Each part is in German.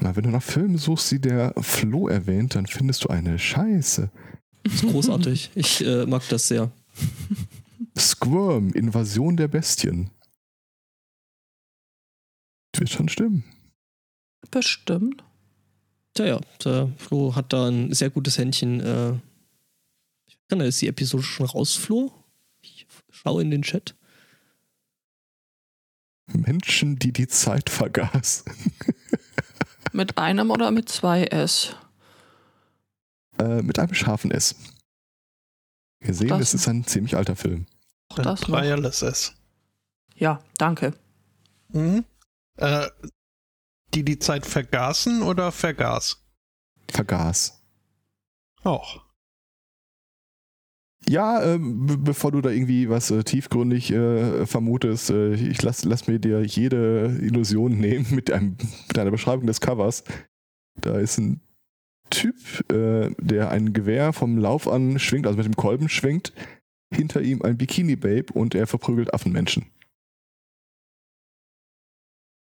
Na, wenn du nach Filmen suchst, die der Flo erwähnt, dann findest du eine Scheiße. Das ist großartig. Ich äh, mag das sehr. Squirm, Invasion der Bestien. Wird schon stimmen. Bestimmt. Tja, ja, der Flo hat da ein sehr gutes Händchen. Äh, kann ist die Episode schon raus, Flo? Ich schaue in den Chat. Menschen, die die Zeit vergaß. mit einem oder mit zwei S? Äh, mit einem scharfen S. Wir sehen, das es ist ein ziemlich alter Film. Das Dreierless S. Ja, danke. Mhm. Äh, die die Zeit vergaßen oder vergaß? Vergaß. Auch. Ja, äh, bevor du da irgendwie was äh, tiefgründig äh, vermutest, äh, ich lass, lass mir dir jede Illusion nehmen mit, einem, mit einer Beschreibung des Covers. Da ist ein Typ, äh, der ein Gewehr vom Lauf an schwingt, also mit dem Kolben schwingt, hinter ihm ein Bikini-Babe und er verprügelt Affenmenschen.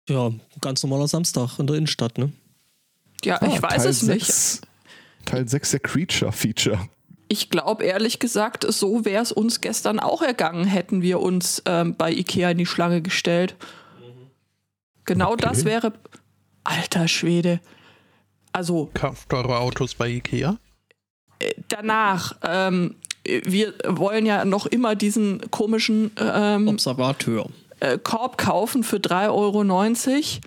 Ja, ganz normaler Samstag in der Innenstadt, ne? Ja, ah, ich weiß Teil es 6, nicht. Teil 6 der Creature-Feature. Ich glaube ehrlich gesagt, so wäre es uns gestern auch ergangen, hätten wir uns ähm, bei Ikea in die Schlange gestellt. Genau okay. das wäre. Alter Schwede. Also. Kauft eure Autos bei Ikea? Äh, danach. Ähm, wir wollen ja noch immer diesen komischen ähm, Observateur. Äh, Korb kaufen für 3,90 Euro.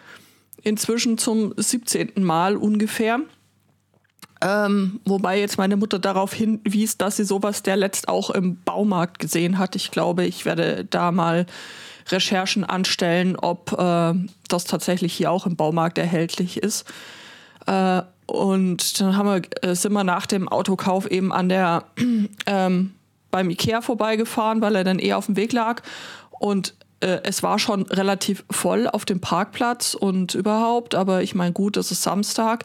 Inzwischen zum 17. Mal ungefähr. Ähm, wobei jetzt meine Mutter darauf hinwies, dass sie sowas der letzt auch im Baumarkt gesehen hat. Ich glaube, ich werde da mal Recherchen anstellen, ob äh, das tatsächlich hier auch im Baumarkt erhältlich ist. Äh, und dann haben wir, äh, sind wir nach dem Autokauf eben an der ähm, beim Ikea vorbeigefahren, weil er dann eh auf dem Weg lag. Und äh, es war schon relativ voll auf dem Parkplatz und überhaupt, aber ich meine, gut, es ist Samstag.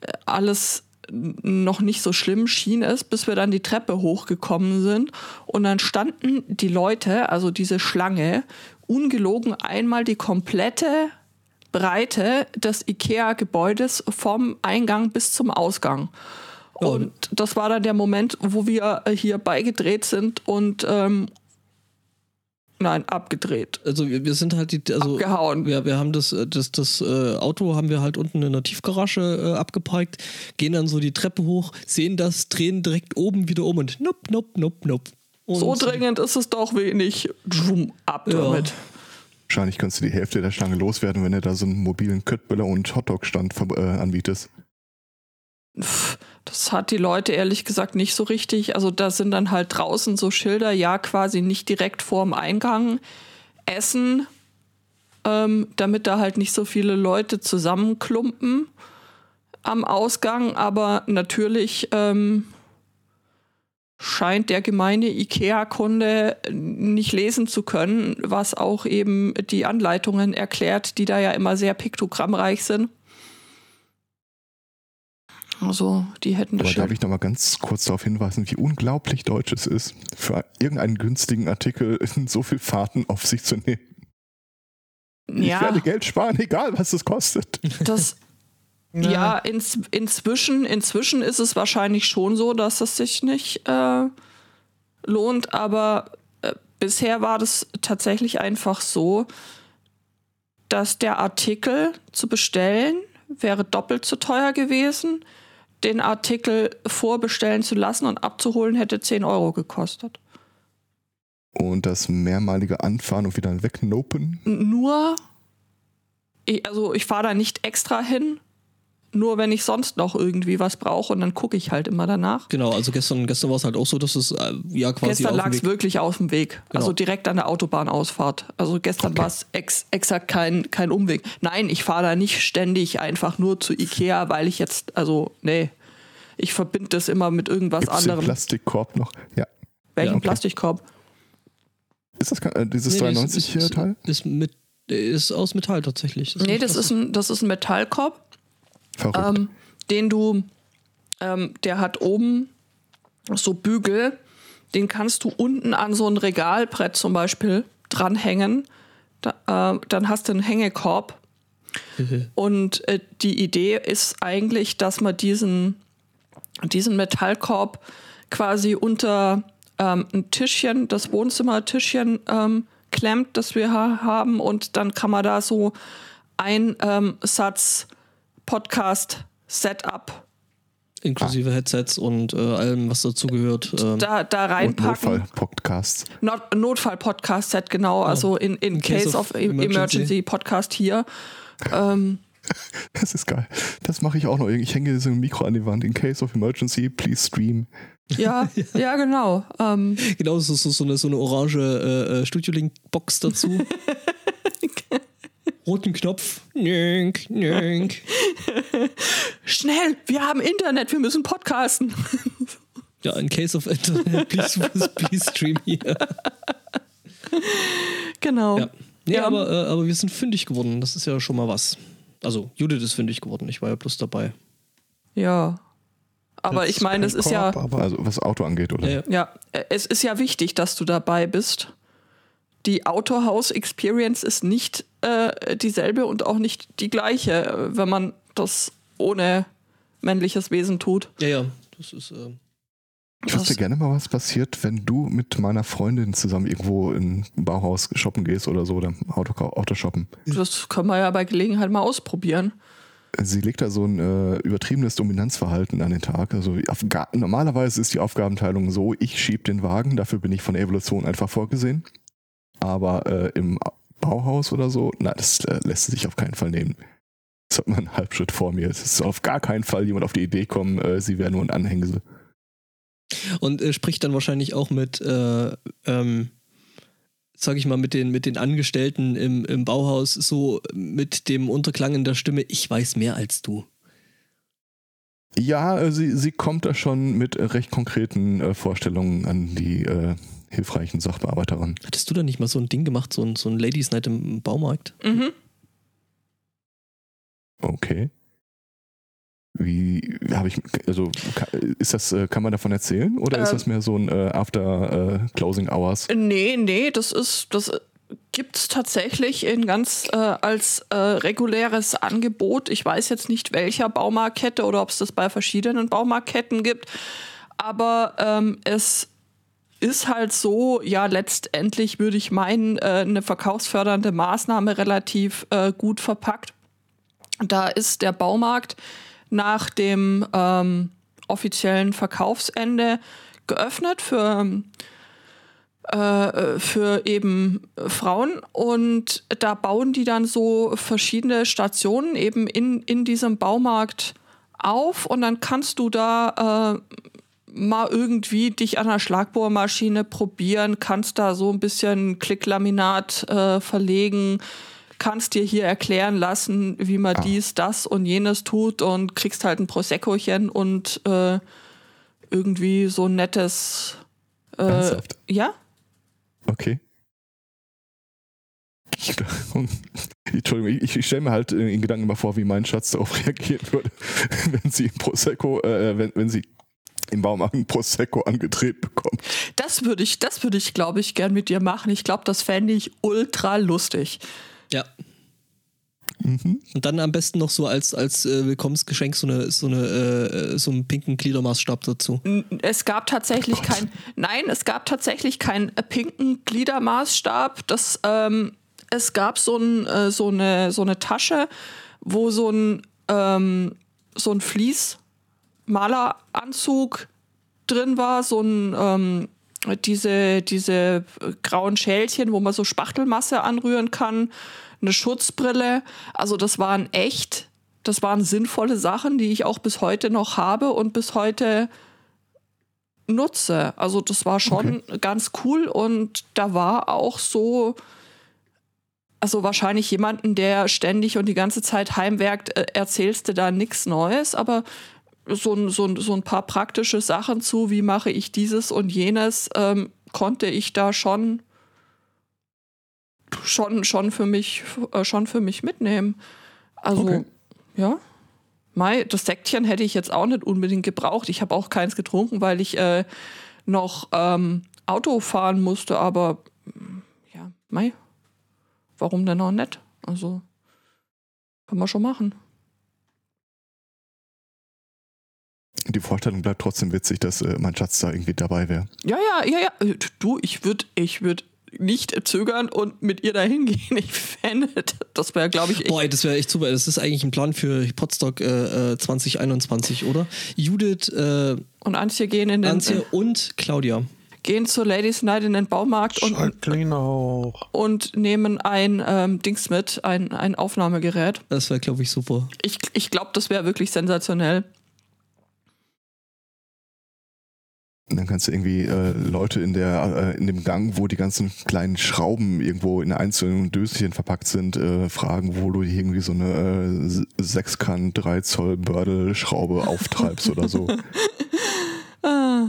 Äh, alles noch nicht so schlimm schien es, bis wir dann die Treppe hochgekommen sind. Und dann standen die Leute, also diese Schlange, ungelogen einmal die komplette Breite des IKEA-Gebäudes vom Eingang bis zum Ausgang. Und das war dann der Moment, wo wir hier beigedreht sind und ähm, Nein, abgedreht. Also wir, wir sind halt die, also abgehauen. Wir, wir haben das, äh, das, das äh, Auto haben wir halt unten in der Tiefgarage äh, abgeparkt, gehen dann so die Treppe hoch, sehen das, drehen direkt oben wieder um und nupp, nupp, nupp, nupp. Und so dringend ist es doch wenig. Zoom, ab ja. damit. Wahrscheinlich kannst du die Hälfte der Schlange loswerden, wenn du da so einen mobilen Köttböller und Hotdog-Stand äh, anbietest. Das hat die Leute ehrlich gesagt nicht so richtig. Also da sind dann halt draußen so Schilder, ja, quasi nicht direkt vorm Eingang essen, ähm, damit da halt nicht so viele Leute zusammenklumpen am Ausgang. Aber natürlich ähm, scheint der gemeine IKEA-Kunde nicht lesen zu können, was auch eben die Anleitungen erklärt, die da ja immer sehr piktogrammreich sind. Also die hätten das. Aber darf ich noch mal ganz kurz darauf hinweisen, wie unglaublich deutsch es ist, für irgendeinen günstigen Artikel so viel Fahrten auf sich zu nehmen. Ja. Ich werde Geld sparen, egal was es kostet. Das, ja, ja ins, inzwischen, inzwischen ist es wahrscheinlich schon so, dass es sich nicht äh, lohnt, aber äh, bisher war das tatsächlich einfach so, dass der Artikel zu bestellen wäre doppelt so teuer gewesen den Artikel vorbestellen zu lassen und abzuholen, hätte 10 Euro gekostet. Und das mehrmalige Anfahren und wieder wegnopen? Nur, also ich fahre da nicht extra hin, nur wenn ich sonst noch irgendwie was brauche und dann gucke ich halt immer danach. Genau, also gestern, gestern war es halt auch so, dass es äh, ja quasi. Gestern lag es wirklich auf dem Weg. Genau. Also direkt an der Autobahnausfahrt. Also gestern okay. war es ex exakt kein, kein Umweg. Nein, ich fahre da nicht ständig einfach nur zu Ikea, weil ich jetzt, also, nee. Ich verbinde das immer mit irgendwas Gibt's anderem. Den Plastikkorb noch? Ja. Welchen ja, okay. Plastikkorb? Ist das äh, dieses nee, 93 ist, Teil? Ist, mit, ist aus Metall tatsächlich. Das nee, das ist, ein, das ist ein Metallkorb. Ähm, den du, ähm, der hat oben so Bügel, den kannst du unten an so ein Regalbrett zum Beispiel dranhängen. Da, äh, dann hast du einen Hängekorb Und äh, die Idee ist eigentlich, dass man diesen, diesen Metallkorb quasi unter ähm, ein Tischchen, das Wohnzimmertischchen ähm, klemmt, das wir ha haben. Und dann kann man da so ein ähm, Satz Podcast-Setup Inklusive Headsets und äh, allem, was dazugehört. Ähm, da, da reinpacken. Notfall-Podcasts. Not, Notfall-Podcast-Set, genau. Also in, in, case Case, of of, Emergency, emergency. Podcast hier. Ähm, Das ist geil. Das mache ich auch noch. Ich hänge so ein Mikro an die Wand. In case of emergency, please stream. ja, ja, genau. Ähm, genau, so, so, so, eine, so eine orange äh, äh, Studio-Link-Box dazu. Roten Knopf. Nink, nink. schnell, wir haben Internet, wir müssen podcasten. Ja, in case of internet, please, please stream hier. genau. Ja. Nee, Ja. aber, äh, aber wir sind fündig geworden. Das ist ja schon mal was. Also, Judith ist fündig geworden. Ich war ja bloß dabei. Ja. Aber Das ich meine, es ist ja, Also was Auto angeht, oder? Ja, ja. ja, es ist ja wichtig, dass du dabei bist. Die Autohaus-Experience ist nicht äh, dieselbe und auch nicht die gleiche, wenn man das ohne männliches Wesen tut. Ja, ja. Das ist. Äh, Ich wüsste gerne mal, was passiert, wenn du mit meiner Freundin zusammen irgendwo in ein Bauhaus shoppen gehst oder so oder Auto, Auto shoppen. Das können wir ja bei Gelegenheit mal ausprobieren. Sie legt da so ein äh, übertriebenes Dominanzverhalten an den Tag. Also normalerweise ist die Aufgabenteilung so, ich schieb den Wagen, dafür bin ich von der Evolution einfach vorgesehen. Aber äh, im Bauhaus oder so, na, das äh, lässt sich auf keinen Fall nehmen. Das hat man einen Halbschritt vor mir. Es ist auf gar keinen Fall jemand auf die Idee kommen, äh, sie wäre nur ein Anhängsel. und äh, spricht dann wahrscheinlich auch mit, äh, ähm, sag ich mal, mit den, mit den Angestellten im, im Bauhaus so mit dem Unterklang in der Stimme, ich weiß mehr als du. Ja, äh, sie, sie kommt da schon mit recht konkreten äh, Vorstellungen an die äh, hilfreichen Sachbearbeiter ran. Hattest du da nicht mal so ein Ding gemacht, so ein, so ein Ladies Night im Baumarkt? Mhm. Okay. Wie habe ich, also ist das, äh, kann man davon erzählen oder ist Ähm. das mehr so ein äh, After äh, Closing Hours? Nee, nee, das ist, das gibt es tatsächlich in ganz äh, als äh, reguläres Angebot. Ich weiß jetzt nicht, welcher Baumarktkette oder ob es das bei verschiedenen Baumarktketten gibt. Aber ähm, es ist halt so, ja, letztendlich würde ich meinen, äh, eine verkaufsfördernde Maßnahme relativ äh, gut verpackt. Da ist der Baumarkt nach dem ähm, offiziellen Verkaufsende geöffnet für äh, für eben Frauen. Und da bauen die dann so verschiedene Stationen eben in, in diesem Baumarkt auf. Und dann kannst du da äh, mal irgendwie dich an der Schlagbohrmaschine probieren, kannst da so ein bisschen Klicklaminat äh, verlegen, kannst dir hier erklären lassen, wie man Ah. dies, das und jenes tut und kriegst halt ein Proseccochen und äh, irgendwie so ein nettes äh, Ernsthaft? ja? Okay. Ich, Entschuldigung, ich, ich stelle mir halt in Gedanken immer vor, wie mein Schatz darauf reagieren würde, wenn sie im Prosecco, äh, wenn, wenn sie im Baumarkt Prosecco angedreht bekommt. Das würde ich, das würde ich, glaube ich, gern mit dir machen. Ich glaube, das fände ich ultra lustig. Ja. Mhm. Und dann am besten noch so als, als äh, Willkommensgeschenk so, eine, so, eine, äh, so einen pinken Gliedermaßstab dazu. Es gab tatsächlich Gott. kein, nein, es gab tatsächlich keinen äh, pinken Gliedermaßstab. Das, ähm, es gab so, ein, äh, so, eine, so eine Tasche, wo so ein, ähm, so ein Fließmaleranzug drin war, so ein, ähm, diese, diese grauen Schälchen, wo man so Spachtelmasse anrühren kann, eine Schutzbrille. Also das waren echt, das waren sinnvolle Sachen, die ich auch bis heute noch habe und bis heute nutze. Also das war schon ganz cool und da war auch so, also wahrscheinlich jemanden, der ständig und die ganze Zeit heimwerkt, äh, erzählst du da nichts Neues, aber so, ein- so, so ein paar praktische Sachen zu, wie mache ich dieses und jenes, ähm, konnte ich da schon schon schon für mich äh, schon für mich mitnehmen. Also Okay. ja. Mai, das Säckchen hätte ich jetzt auch nicht unbedingt gebraucht. Ich habe auch keins getrunken, weil ich äh, noch ähm, Auto fahren musste, aber mm, ja, Mai, warum denn auch nicht? Also Kann man schon machen. Die Vorstellung bleibt trotzdem witzig, dass äh, mein Schatz da irgendwie dabei wäre. Ja, ja, ja, ja. Äh, Du, ich würde ich würd nicht zögern und mit ihr dahin gehen. Ich fände, das wäre, glaube ich, echt. Boah, das wäre echt super. Das ist eigentlich ein Plan für Podstock äh, äh, 2021, oder? Judith, äh, Und Antje gehen in den Antje und Claudia. gehen zur Ladies Night in den Baumarkt und, auch. und nehmen ein ähm, Dings mit, ein, ein Aufnahmegerät. Das wäre, glaube ich, super. Ich, ich glaube, das wäre wirklich sensationell. Und dann kannst du irgendwie äh, Leute in der äh, in dem Gang, wo die ganzen kleinen Schrauben irgendwo in einzelnen Döschen verpackt sind, äh, fragen, wo du irgendwie so eine äh, Sechskant 3 Zoll Bördel-Schraube auftreibst oder so. Ah,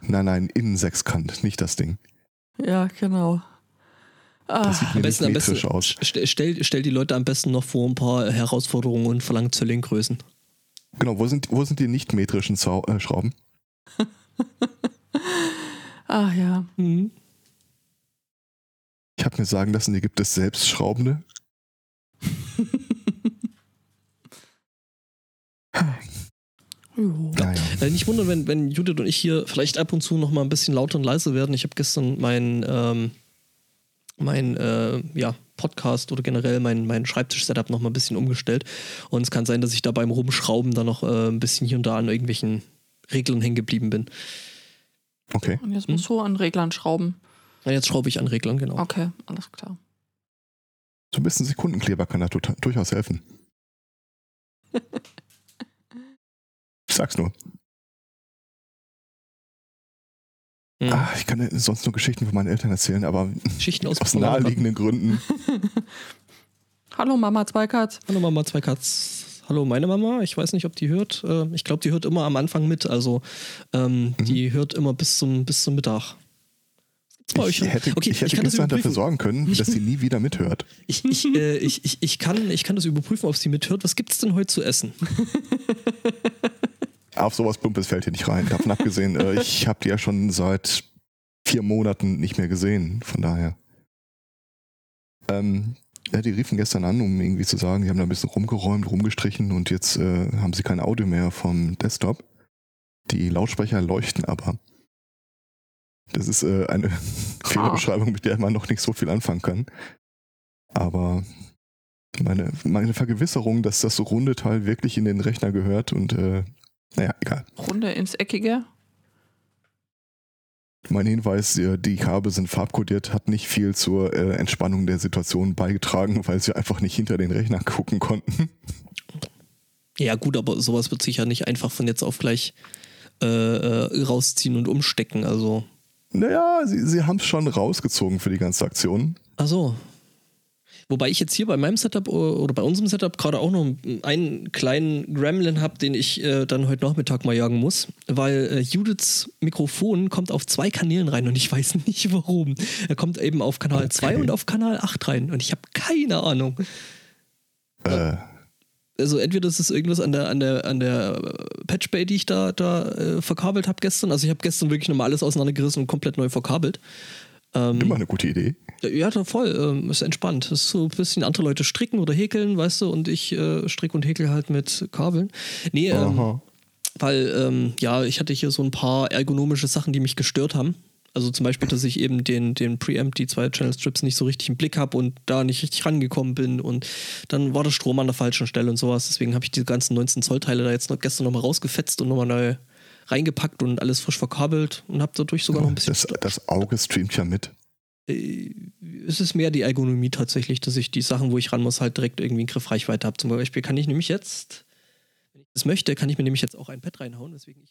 Nein, nein, innen Sechskant, nicht das Ding. ja, genau. Ah, Das sieht Am mir nicht besten, am besten metrisch aus. st stell, stell die Leute am besten noch vor ein paar Herausforderungen und verlangt Zöllinggrößen. Genau, wo sind, wo sind die nicht metrischen Zau äh, Schrauben? ah ja. Mhm. Ich habe mir sagen lassen, hier gibt es selbstschraubende. Naja. Äh, nicht wundern, wenn, wenn Judith und ich hier vielleicht ab und zu noch mal ein bisschen lauter und leise werden. Ich habe gestern mein, ähm, mein äh, ja, Podcast oder generell mein, mein Schreibtisch-Setup noch mal ein bisschen umgestellt. Und es kann sein, dass ich da beim Rumschrauben dann noch äh, ein bisschen hier und da an irgendwelchen Reglern hängen geblieben bin. Okay. Und jetzt musst du an Reglern schrauben. Na, jetzt schraube ich an Reglern, genau. Okay, alles klar. So ein bisschen Sekundenkleber kann da durchaus helfen. Ich sag's nur. Mhm. Ah, ich kann sonst nur Geschichten von meinen Eltern erzählen, aber Schichten aus, aus naheliegenden Gründen. Hallo Mama Zweikatz. Hallo Mama, zwei Katz. Hallo meine Mama. Ich weiß nicht, ob die hört. Äh, Ich glaube, die hört immer am Anfang mit. Also ähm, Mhm. die hört immer bis zum, bis zum Mittag. Ich hätte, okay, ich hätte das gestern dafür sorgen können, dass sie nie wieder mithört. Ich, ich, äh, ich, ich, ich, kann, ich kann das überprüfen, ob sie mithört. Was gibt's denn heute zu essen? Auf sowas Plumpes fällt hier nicht rein. Davon abgesehen, äh, ich habe die ja schon seit vier Monaten nicht mehr gesehen. Von daher. Ähm, ja, die riefen gestern an, um irgendwie zu sagen, sie haben da ein bisschen rumgeräumt, rumgestrichen und jetzt äh, haben sie kein Audio mehr vom Desktop. Die Lautsprecher leuchten aber. Das ist äh, eine Fehlerbeschreibung, mit der man noch nicht so viel anfangen kann. Aber meine, meine Vergewisserung, dass das runde Teil wirklich in den Rechner gehört und äh, naja, egal. Runde ins Eckige. Mein Hinweis, äh, die Kabel sind farbkodiert, hat nicht viel zur äh, Entspannung der Situation beigetragen, weil sie einfach nicht hinter den Rechner gucken konnten. Ja, gut, aber sowas wird sich ja nicht einfach von jetzt auf gleich äh, äh, rausziehen und umstecken. Also. Naja, sie, sie haben es schon rausgezogen für die ganze Aktion. Ach so. Wobei ich jetzt hier bei meinem Setup äh, oder bei unserem Setup gerade auch noch einen kleinen Gremlin habe, den ich äh, dann heute Nachmittag mal jagen muss, weil äh, Judiths Mikrofon kommt auf zwei Kanälen rein und ich weiß nicht warum. Er kommt eben auf Kanal Okay. 2 und auf Kanal 8 rein und ich habe keine Ahnung. Äh, Also entweder ist es irgendwas an der an der an der äh, Patchbay, die ich da da äh, verkabelt habe gestern. Also ich habe gestern wirklich nochmal alles auseinandergerissen und komplett neu verkabelt. Ähm, immer eine gute Idee. Ja, voll. Ähm, ist entspannt. Das ist so ein bisschen andere Leute stricken oder häkeln, weißt du, und ich äh, stricke und häkel halt mit Kabeln. Nee, ähm, weil, ähm, ja, ich hatte hier so ein paar ergonomische Sachen, die mich gestört haben. Also zum Beispiel, dass ich eben den, den Preamp, die zwei Channel Strips nicht so richtig im Blick habe und da nicht richtig rangekommen bin und dann war der Strom an der falschen Stelle und sowas. Deswegen habe ich diese ganzen 19 Zoll Teile da jetzt noch gestern nochmal rausgefetzt und nochmal neu reingepackt und alles frisch verkabelt und habe dadurch sogar noch ein bisschen Das, das Auge streamt ja mit. äh, es ist mehr die Ergonomie tatsächlich, dass ich die Sachen, wo ich ran muss, halt direkt irgendwie in Griffreichweite habe. Zum Beispiel kann ich nämlich jetzt, wenn ich das möchte, kann ich mir nämlich jetzt auch ein Pad reinhauen. Deswegen ich,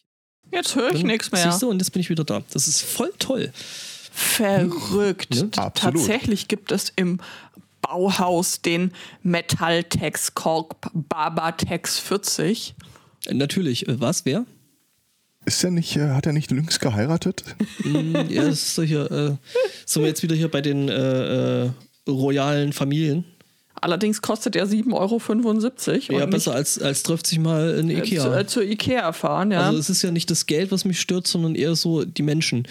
Jetzt höre ich nichts mehr. Siehst du, und jetzt bin ich wieder da. Das ist voll toll. Verrückt. Ne? Absolut. Tatsächlich gibt es im Bauhaus den Metalltex Kork Barbatex 40. Äh, Natürlich. Äh, Was? Wer? Ist er nicht, äh, hat er nicht links geheiratet? Mm, ja, das ist so hier. Äh, sind wir jetzt wieder hier bei den äh, äh, royalen Familien. Allerdings kostet er 7,75 Euro. Ja, besser als, als trifft sich mal in nicht, Ikea. Äh, zu, äh, zur Ikea fahren, ja. Also es ist ja nicht das Geld, was mich stört, sondern eher so die Menschen.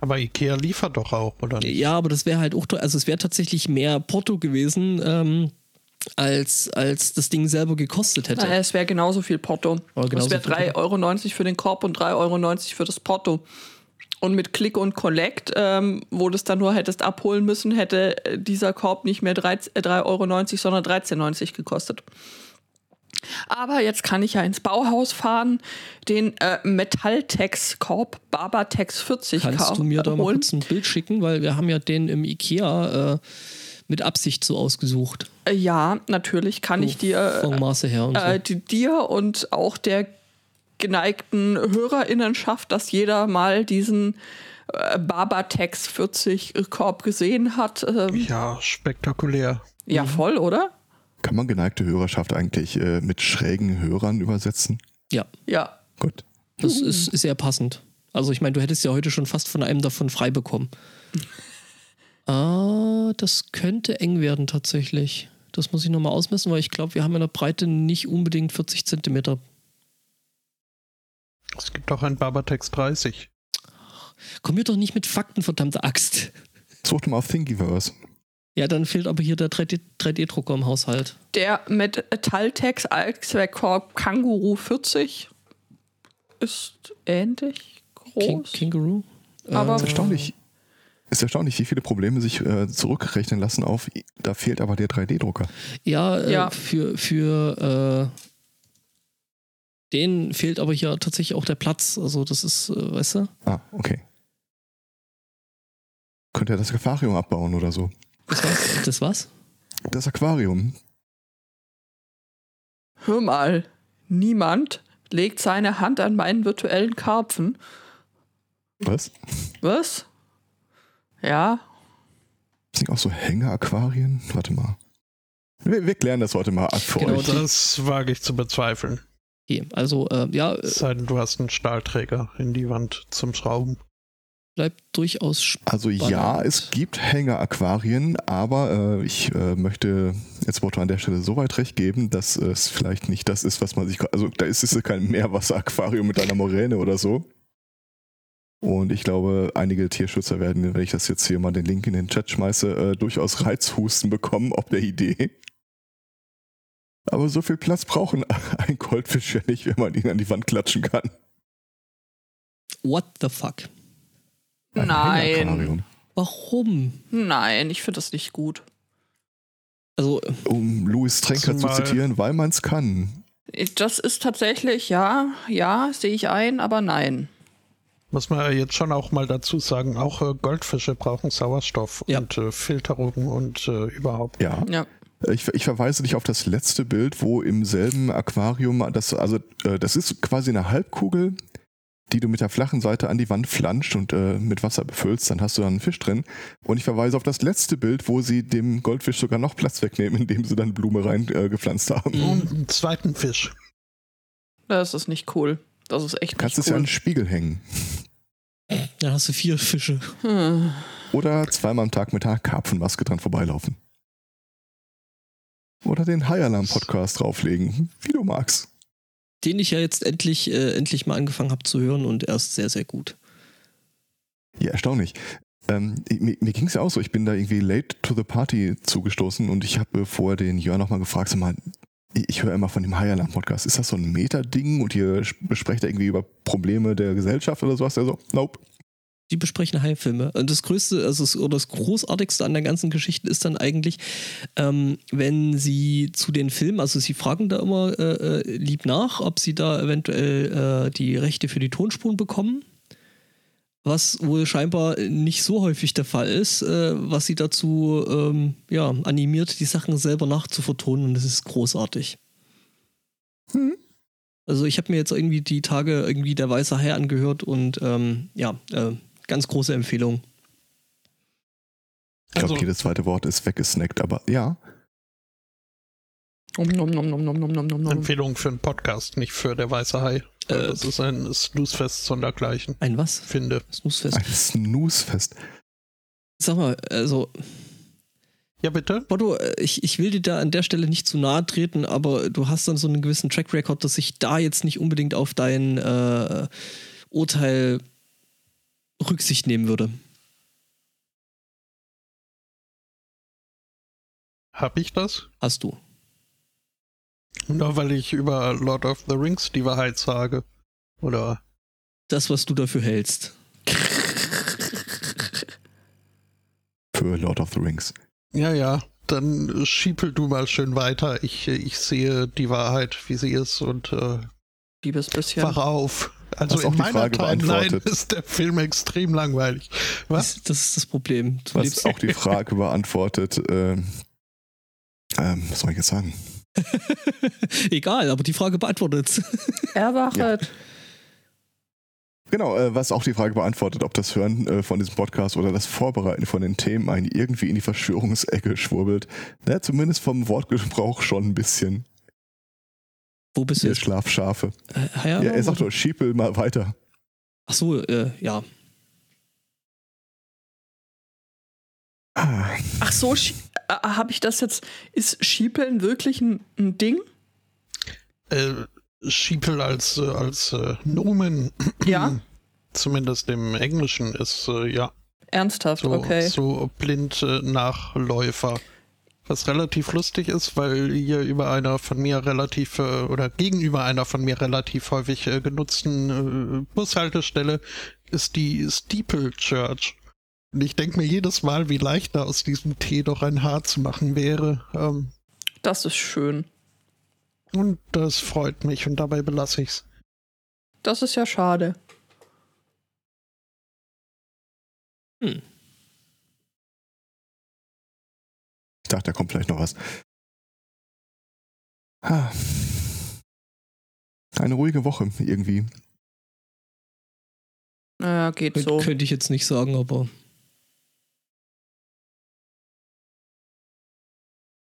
Aber Ikea liefert doch auch, oder nicht? Ja, aber das wäre halt auch, also es wäre tatsächlich mehr Porto gewesen, ähm, als, als das Ding selber gekostet hätte. Naja, es wäre genauso viel Porto. Oder genauso es wäre viel 3,90 Euro für den Korb und 3,90 Euro für das Porto. Und mit Click und Collect, ähm, wo du es dann nur hättest abholen müssen, hätte äh, dieser Korb nicht mehr 3,90 äh, 3,90 Euro, sondern 13,90 Euro gekostet. Aber jetzt kann ich ja ins Bauhaus fahren, den äh, Metalltex-Korb Barbatex 40 Kannst ka- du mir da mal kurz ein Bild schicken, weil wir haben ja den im Ikea äh, mit Absicht so ausgesucht. Äh, ja, natürlich kann ich dir Vom Maße her und so. äh, die, dir und auch der geneigten Hörerinnenschaft, dass jeder mal diesen äh, Barbatex 40 Korb gesehen hat. Ähm, Ja, spektakulär. Ja, voll, oder? Kann man geneigte Hörerschaft eigentlich äh, mit schrägen Hörern übersetzen? ja, Ja. Gut. das ist, ist sehr passend. Also ich meine, du hättest ja heute schon fast von einem davon frei bekommen. Ah, das könnte eng werden tatsächlich. Das muss ich nochmal ausmessen, weil ich glaube, wir haben in der Breite nicht unbedingt 40 Zentimeter. Es gibt auch ein Barbatex 30. Komm mir doch nicht mit Fakten, verdammte Axt. Such doch mal auf Thingiverse. Ja, dann fehlt aber hier der 3D 3D-Drucker im Haushalt. Der Metalltex Allzweckkorb Kanguru 40 ist ähnlich King, groß. Känguru. Aber- Ist erstaunlich. Ist erstaunlich, wie viele Probleme sich äh, zurückrechnen lassen auf, da fehlt aber der 3D-Drucker. Ja, äh, Ja. für, für äh, den fehlt aber hier tatsächlich auch der Platz. Also das ist, äh, weißt du? Ah, okay. Könnt ihr das Aquarium abbauen oder so? Das was? Das was? Das Aquarium. Hör mal, niemand legt seine Hand an meinen virtuellen Karpfen. Was? Was? Ja, Sind auch so Hänger-Aquarien? Warte mal. Wir, wir klären das heute mal ab für Genau, euch. Das wage ich zu bezweifeln. Okay, also äh, ja, äh, Es sei denn, du hast einen Stahlträger in die Wand zum Schrauben. bleibt durchaus spannend. Also ja, es gibt Hänger-Aquarien, aber äh, ich äh, möchte jetzt Motto an der Stelle so weit recht geben, dass es vielleicht nicht das ist, was man sich... Also da ist es kein Meerwasser-Aquarium mit einer Moräne oder so. Und ich glaube, einige Tierschützer werden, wenn ich das jetzt hier mal den Link in den Chat schmeiße, äh, durchaus Reizhusten bekommen ob der Idee. Aber so viel Platz brauchen ein Goldfisch ja nicht, wenn man ihn an die Wand klatschen kann. What the fuck? Ein Nein. Warum? nein, ich finde das nicht gut. Also, Um Louis Trenker zu zitieren, weil man es kann. Das ist tatsächlich, ja, ja, sehe ich ein, aber nein. Muss man ja jetzt schon auch mal dazu sagen, auch äh, Goldfische brauchen Sauerstoff Ja. und äh, Filterung und äh, überhaupt. Ja. Ja. Ich, ich verweise dich auf das letzte Bild, wo im selben Aquarium, das, also, äh, das ist quasi eine Halbkugel, die du mit der flachen Seite an die Wand flanscht und äh, mit Wasser befüllst, dann hast du da einen Fisch drin. Und ich verweise auf das letzte Bild, wo sie dem Goldfisch sogar noch Platz wegnehmen, indem sie dann Blume rein äh, gepflanzt haben. Und einen zweiten Fisch. Das ist nicht cool. Das ist echt Du kannst es ja an den Spiegel hängen. dann hast du vier Fische. Hm. Oder zweimal am Tag mit einer Karpfenmaske dran vorbeilaufen. Oder den High Alarm Podcast drauflegen, wie du magst. Den ich ja jetzt endlich, äh, endlich mal angefangen habe zu hören und er ist sehr, sehr gut. Ja, erstaunlich. Ähm, mir mir ging es ja auch so, ich bin da irgendwie late to the party zugestoßen und ich habe vorher den Jörn nochmal gefragt, sag mal, ich höre immer von dem High Alarm Podcast, ist das so ein Meta-Ding und ihr besprecht irgendwie über Probleme der Gesellschaft oder sowas? Der so, nope. Die besprechen Haifilme. Und das Größte, also das, oder das Großartigste an der ganzen Geschichte ist dann eigentlich, ähm, wenn sie zu den Filmen, also sie fragen da immer äh, äh, lieb nach, ob sie da eventuell äh, die Rechte für die Tonspuren bekommen. Was wohl scheinbar nicht so häufig der Fall ist, äh, was sie dazu ähm, ja, animiert, die Sachen selber nachzuvertonen und das ist großartig. Hm. Also ich habe mir jetzt irgendwie die Tage irgendwie der Weiße Hai angehört und ähm, ja, äh, ganz große Empfehlung. Ich glaube, Also- jedes zweite Wort ist weggesnackt, aber ja. Nom, nom, nom, nom, nom, nom, nom, nom. Empfehlung für einen Podcast, nicht für der weiße Hai. Äh, das ist ein Snoozefest sondergleichen, Ein was? finde. Snoozefest. Ein Snoozefest. Sag mal, also, Ja, bitte? Otto, äh, ich, ich will dir da an der Stelle nicht zu nahe treten, aber du hast dann so einen gewissen Track Record, dass ich da jetzt nicht unbedingt auf dein äh, Urteil Rücksicht nehmen würde. Hab ich das? Hast du. Nur weil ich über Lord of the Rings die Wahrheit sage. Oder Das, was du dafür hältst. Für Lord of the Rings. ja, ja, dann schiepel du mal schön weiter. Ich, ich sehe die Wahrheit, wie sie ist und äh, Liebes bisschen. wach auf. Also Hast auch in die meiner Frage Timeline beantwortet. ist der Film extrem langweilig. Was? Das, ist das Problem. Du Was auch die Frage beantwortet, ähm, ähm, was soll ich jetzt sagen? Egal, aber die Frage beantwortet. Erwachet. Genau, äh, was auch die Frage beantwortet, ob das Hören äh, von diesem Podcast oder das Vorbereiten von den Themen einen irgendwie in die Verschwörungsecke schwurbelt. Na, zumindest vom Wortgebrauch schon ein bisschen. Wo bist du Ihr jetzt? Schlafschafe. Äh, ja, Ja, er sagt doch, schiepel mal weiter. Ach so, äh, ja. Ah, Ach so, schie- habe ich das jetzt. Ist Schiepeln wirklich ein, ein Ding? Äh, Schiepel als, äh, als äh, Nomen, Ja. zumindest im Englischen, ist äh, ja Ernsthaft, so, okay. so blind äh, Nachläufer. Was relativ lustig ist, weil hier über einer von mir relativ äh, oder gegenüber einer von mir relativ häufig äh, genutzten äh, Bushaltestelle ist die Steeple Church. Und ich denke mir jedes Mal, wie leicht da aus diesem Tee doch ein Haar zu machen wäre. Ähm, Das ist schön. und das freut mich und dabei belasse ich's. Das ist ja schade. Hm. ich dachte, da kommt vielleicht noch was. Ah. Eine ruhige Woche irgendwie. Naja, geht Könnt- so. Könnte ich jetzt nicht sagen, aber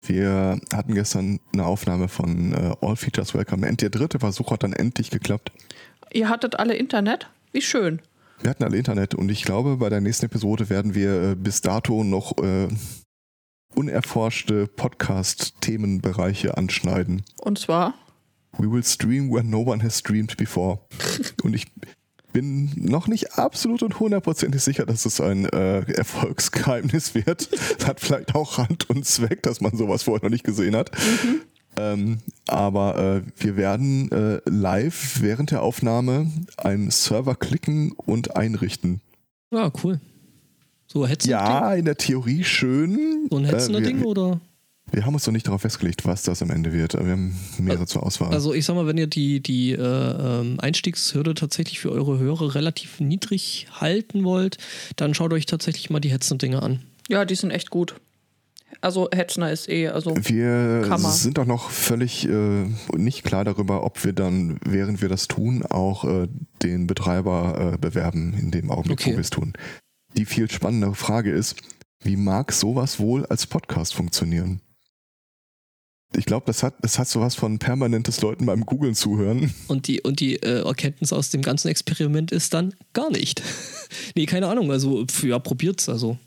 Wir hatten gestern eine Aufnahme von äh, All Features Welcome. End- Der dritte Versuch hat dann endlich geklappt. Ihr hattet alle Internet? Wie schön. Wir hatten alle Internet und ich glaube, bei der nächsten Episode werden wir äh, bis dato noch äh, unerforschte Podcast-Themenbereiche anschneiden. Und zwar? We will stream where no one has streamed before. und ich bin noch nicht absolut und hundertprozentig sicher, dass es ein äh, Erfolgsgeheimnis wird. Das hat vielleicht auch Hand und Zweck, dass man sowas vorher noch nicht gesehen hat. Ähm, aber äh, wir werden äh, live während der Aufnahme einen Server klicken und einrichten. ja, cool. So Hetzen Ja, in der Theorie schön. So ein Äh, wir, Ding oder? Wir haben uns noch nicht darauf festgelegt, was das am Ende wird. Wir haben mehrere zur Auswahl. Also ich sag mal, wenn ihr die, die äh, ähm, Einstiegshürde tatsächlich für eure Hörer relativ niedrig halten wollt, dann schaut euch tatsächlich mal die Hetzen-Dinger an. Ja, die sind echt gut. Also Hetzner ist eh, also Wir man. sind auch noch völlig äh, nicht klar darüber, ob wir dann, während wir das tun, auch äh, den Betreiber äh, bewerben, in dem Augenblick, Okay. wo wir es tun. Die viel spannendere Frage ist, wie mag sowas wohl als Podcast funktionieren? Ich glaube, das hat, das hat sowas von permanentes Leuten beim Googlen zuhören. Und die, und die äh, Erkenntnis aus dem ganzen Experiment ist dann gar nicht. nee, keine Ahnung. Also, pf, ja, probiert's. Also,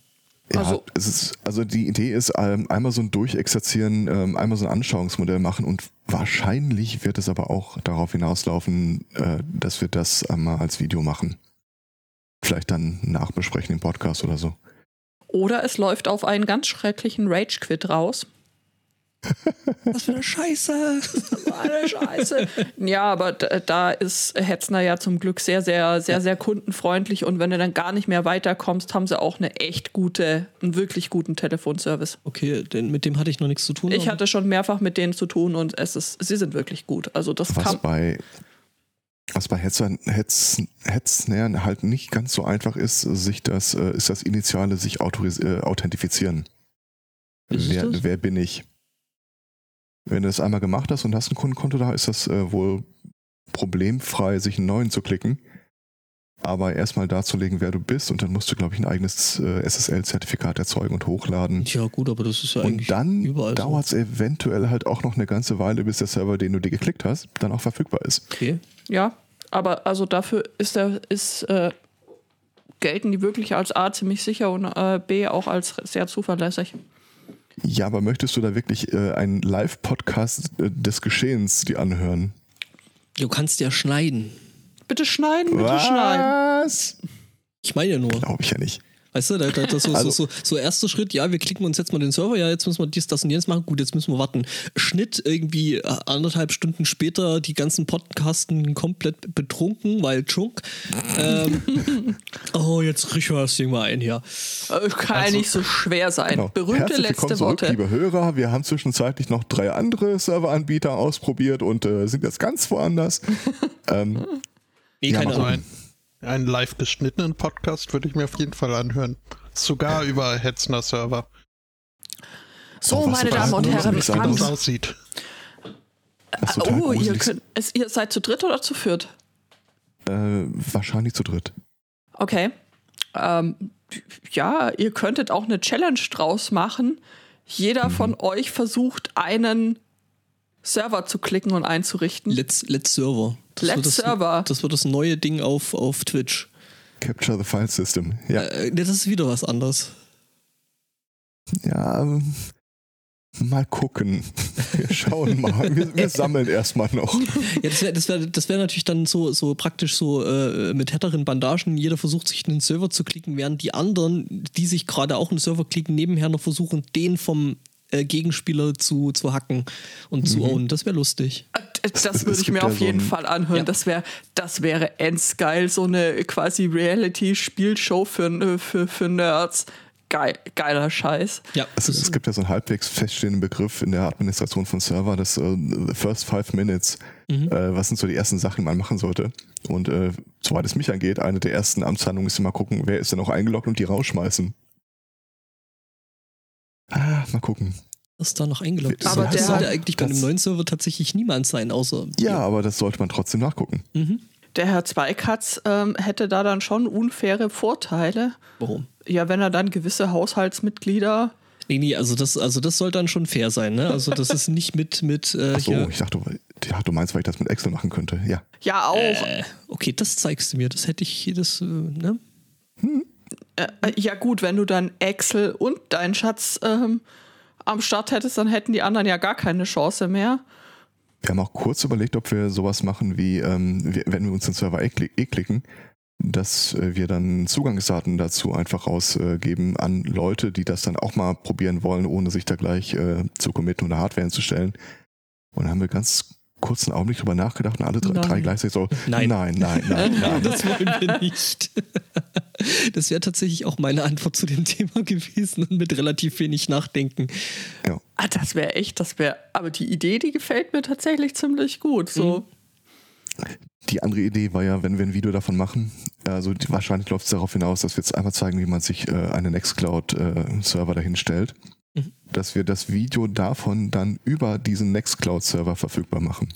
Ja, Also- es ist, also die Idee ist, ähm, einmal so ein Durchexerzieren, ähm, einmal so ein Anschauungsmodell machen und wahrscheinlich wird es aber auch darauf hinauslaufen, äh, dass wir das einmal als Video machen. Vielleicht dann nachbesprechen im Podcast oder so. Oder es läuft auf einen ganz schrecklichen Rage-Quit raus. Was für eine Scheiße. Eine Scheiße. ja, aber da ist Hetzner ja zum Glück sehr, sehr, sehr, sehr kundenfreundlich und wenn du dann gar nicht mehr weiterkommst, haben sie auch eine echt gute, einen wirklich guten Telefonservice. Okay, denn mit dem hatte ich noch nichts zu tun. Ich hatte schon mehrfach mit denen zu tun und es ist, sie sind wirklich gut. Also das Was kann. bei, was bei Hetzern, Hetz, Hetznähern halt nicht ganz so einfach ist, sich das, äh, ist das initiale sich autoris äh, authentifizieren. Wer, wer bin ich? Wenn du das einmal gemacht hast und hast ein Kundenkonto da, ist das äh, wohl problemfrei, sich einen neuen zu klicken. Aber erstmal darzulegen, wer du bist und dann musst du, glaube ich, ein eigenes äh, SSL-Zertifikat erzeugen und hochladen. Ja, gut, aber das ist ja eigentlich Und dann so. dauert es eventuell halt auch noch eine ganze Weile, bis der Server, den du dir geklickt hast, dann auch verfügbar ist. Okay. Ja, aber also dafür ist der, ist, äh, gelten die wirklich als A ziemlich sicher und äh, B auch als sehr zuverlässig. Ja, aber möchtest du da wirklich äh, einen Live-Podcast äh, des Geschehens dir anhören? Du kannst ja schneiden. Bitte schneiden, bitte schneiden. Was? Ich meine ja nur. Glaube ich ja nicht. Weißt du, da, da, da so, Also- so, so, so erster Schritt, ja, wir klicken uns jetzt mal den Server, ja, jetzt müssen wir dies, das und jenes machen, gut, jetzt müssen wir warten. Schnitt irgendwie äh, anderthalb Stunden später, die ganzen Podcasten komplett betrunken, weil Chunk. Ähm, oh, jetzt riech mal das Ding mal ein hier. Äh, Kann Also- ja nicht so schwer sein. Genau. Berühmte Herzlich letzte willkommen zurück, Worte. liebe Hörer. Wir haben zwischenzeitlich noch drei andere Serveranbieter ausprobiert und äh, sind jetzt ganz woanders. ähm, Nee, Ja, keine Ahnung. Ein, einen live geschnittenen Podcast würde ich mir auf jeden Fall anhören. Sogar über Hetzner Server. So, Oh, meine. Damen und Herren, Wie das aussieht. das total Oh, ihr, könnt, ihr seid zu dritt oder zu viert? äh, wahrscheinlich zu dritt. Okay. Ähm, ja, ihr könntet auch eine Challenge draus machen. Jeder von euch versucht, einen Server zu klicken und einzurichten. Let's, Let's Server. Das Let's das, Server. Das wird das neue Ding auf, auf Twitch. Capture the File System. Ja, Äh, nee, das ist wieder was anderes. ja ähm, mal gucken. Wir schauen mal. Wir, wir sammeln erstmal noch. Ja, das wäre das wär, das wär natürlich dann so, so praktisch so äh, mit härteren Bandagen. Jeder versucht sich einen Server zu klicken, während die anderen, die sich gerade auch einen Server klicken, nebenher noch versuchen, den vom äh, Gegenspieler zu, zu hacken und zu ownen. Das wäre lustig. Äh, Das, es würde ich gibt mir ja auf so jeden ein- Fall anhören. Ja. Das, wär, das wäre endsgeil. So eine quasi Reality-Spielshow für, für, für Nerds. Geil, geiler Scheiß. Ja, Es, es gibt ja so einen halbwegs feststehenden Begriff in der Administration von Server, das äh, the First Five Minutes. Mhm. Äh, was sind so die ersten Sachen, die man machen sollte? Und äh, soweit es mich angeht, eine der ersten Amtshandlungen ist immer gucken, wer ist denn noch eingeloggt und die rausschmeißen. Mal gucken. ist da noch eingeloggt. ist. Aber das der sollte eigentlich bei einem neuen Server tatsächlich niemand sein, außer. Ja, aber das sollte man trotzdem nachgucken. Mhm. Der Herr Zweikatz ähm, hätte da dann schon unfaire Vorteile. Warum? Ja, wenn er dann gewisse Haushaltsmitglieder. Nee, nee, also das, also das soll dann schon fair sein, ne? Also das ist nicht mit, mit äh, Ach so, ich dachte, ja, du meinst, weil ich das mit Excel machen könnte. Ja. Ja, auch. Äh, okay, das zeigst du mir. Das hätte ich, das, äh, ne? Äh, ja, gut, wenn du dann Excel und deinen Schatz ähm, am Start hättest, dann hätten die anderen ja gar keine Chance mehr. Wir haben auch kurz überlegt, ob wir sowas machen wie, ähm, wenn wir uns den Server eh klicken, dass äh, wir dann Zugangsdaten dazu einfach rausgeben an Leute, die das dann auch mal probieren wollen, ohne sich da gleich äh, zu committen oder Hardware hinzustellen. Und dann haben wir ganz kurz einen Augenblick drüber nachgedacht und alle drei, Nein. drei gleichzeitig so, Nein. nein, nein, nein, nein. Das wollen wir nicht. Das wäre tatsächlich auch meine Antwort zu dem Thema gewesen und mit relativ wenig Nachdenken. Ah, das wäre echt, das wäre. Aber die Idee, die gefällt mir tatsächlich ziemlich gut. So. Die andere Idee war ja, wenn wir ein Video davon machen, also die, wahrscheinlich läuft es darauf hinaus, dass wir jetzt einmal zeigen, wie man sich äh, einen Nextcloud-Server dahin stellt, Mhm. Dass wir das Video davon dann über diesen Nextcloud-Server verfügbar machen.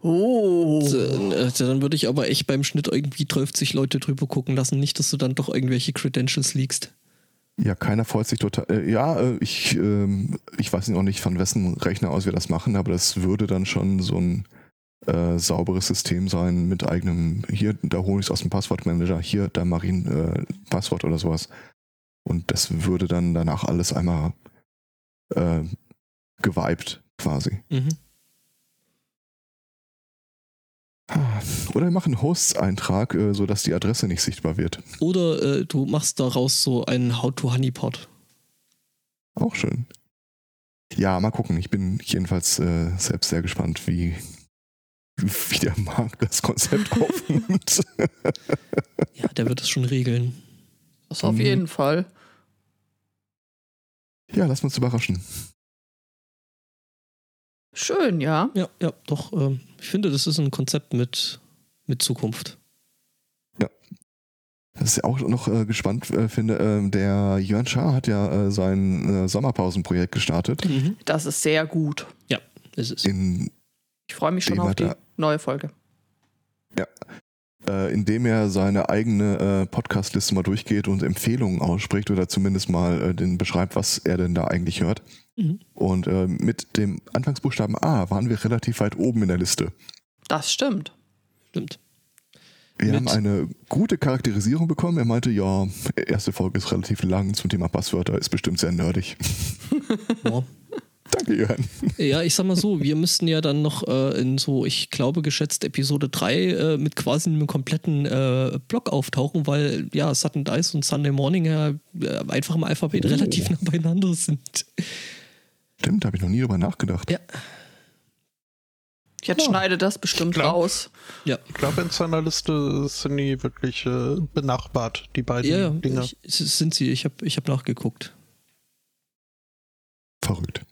Oh. Äh, Dann würde ich aber echt beim Schnitt irgendwie 30 Leute drüber gucken lassen. Nicht, dass du dann doch irgendwelche Credentials leakst. Ja, keiner freut sich total. Äh, ja, äh, ich, ähm, ich weiß noch nicht, von wessen Rechner aus wir das machen, aber das würde dann schon so ein äh, sauberes System sein mit eigenem, hier, da hole ich es aus dem Passwortmanager, hier, da mache ich ein äh, Passwort oder sowas. Und das würde dann danach alles einmal äh, geweibt quasi. Mhm. Oder wir machen einen Hosts-Eintrag, äh, sodass die Adresse nicht sichtbar wird. Oder äh, du machst daraus so einen How-to-Honeypot. Auch schön. Ja, mal gucken. Ich bin jedenfalls äh, selbst sehr gespannt, wie, wie der Markt das Konzept aufnimmt. Ja, der wird es schon regeln. Das auf Mhm. jeden Fall. Ja, lass uns überraschen. Schön, ja. Ja, ja, doch. Ähm, ich finde, das ist ein Konzept mit, mit Zukunft. Was ich auch noch äh, gespannt äh, finde, äh, der Jörn Schaar hat ja äh, sein äh, Sommerpausenprojekt gestartet, Mhm. Das ist sehr gut. Ist es. in, Ich freue mich schon auf die neue Folge. Äh, in dem er seine eigene äh, Podcastliste mal durchgeht und Empfehlungen ausspricht oder zumindest mal äh, den beschreibt, was er denn da eigentlich hört. Mhm. Und äh, mit dem Anfangsbuchstaben A waren wir relativ weit oben in der Liste. Das stimmt. Stimmt. Wir Mit- haben eine gute Charakterisierung bekommen. Er meinte, ja, erste Folge ist relativ lang zum Thema Passwörter, ist bestimmt sehr nerdig. Ja. Danke. Jörn. Ja, ich sag mal so, wir müssten ja dann noch äh, in so, ich glaube, geschätzt Episode 3 äh, mit quasi einem kompletten äh, Block auftauchen, weil ja, Sudden Dice und Sunday Morning ja äh, einfach im Alphabet Oh. relativ nah beieinander sind. Stimmt, habe ich noch nie drüber nachgedacht. Ja. Jetzt Ja. schneide das bestimmt Klar. raus. Ja, Ich glaube, in seiner Liste sind die wirklich äh, benachbart, die beiden ja, Dinge. ich, sind sie. Ich habe ich hab nachgeguckt. Verrückt.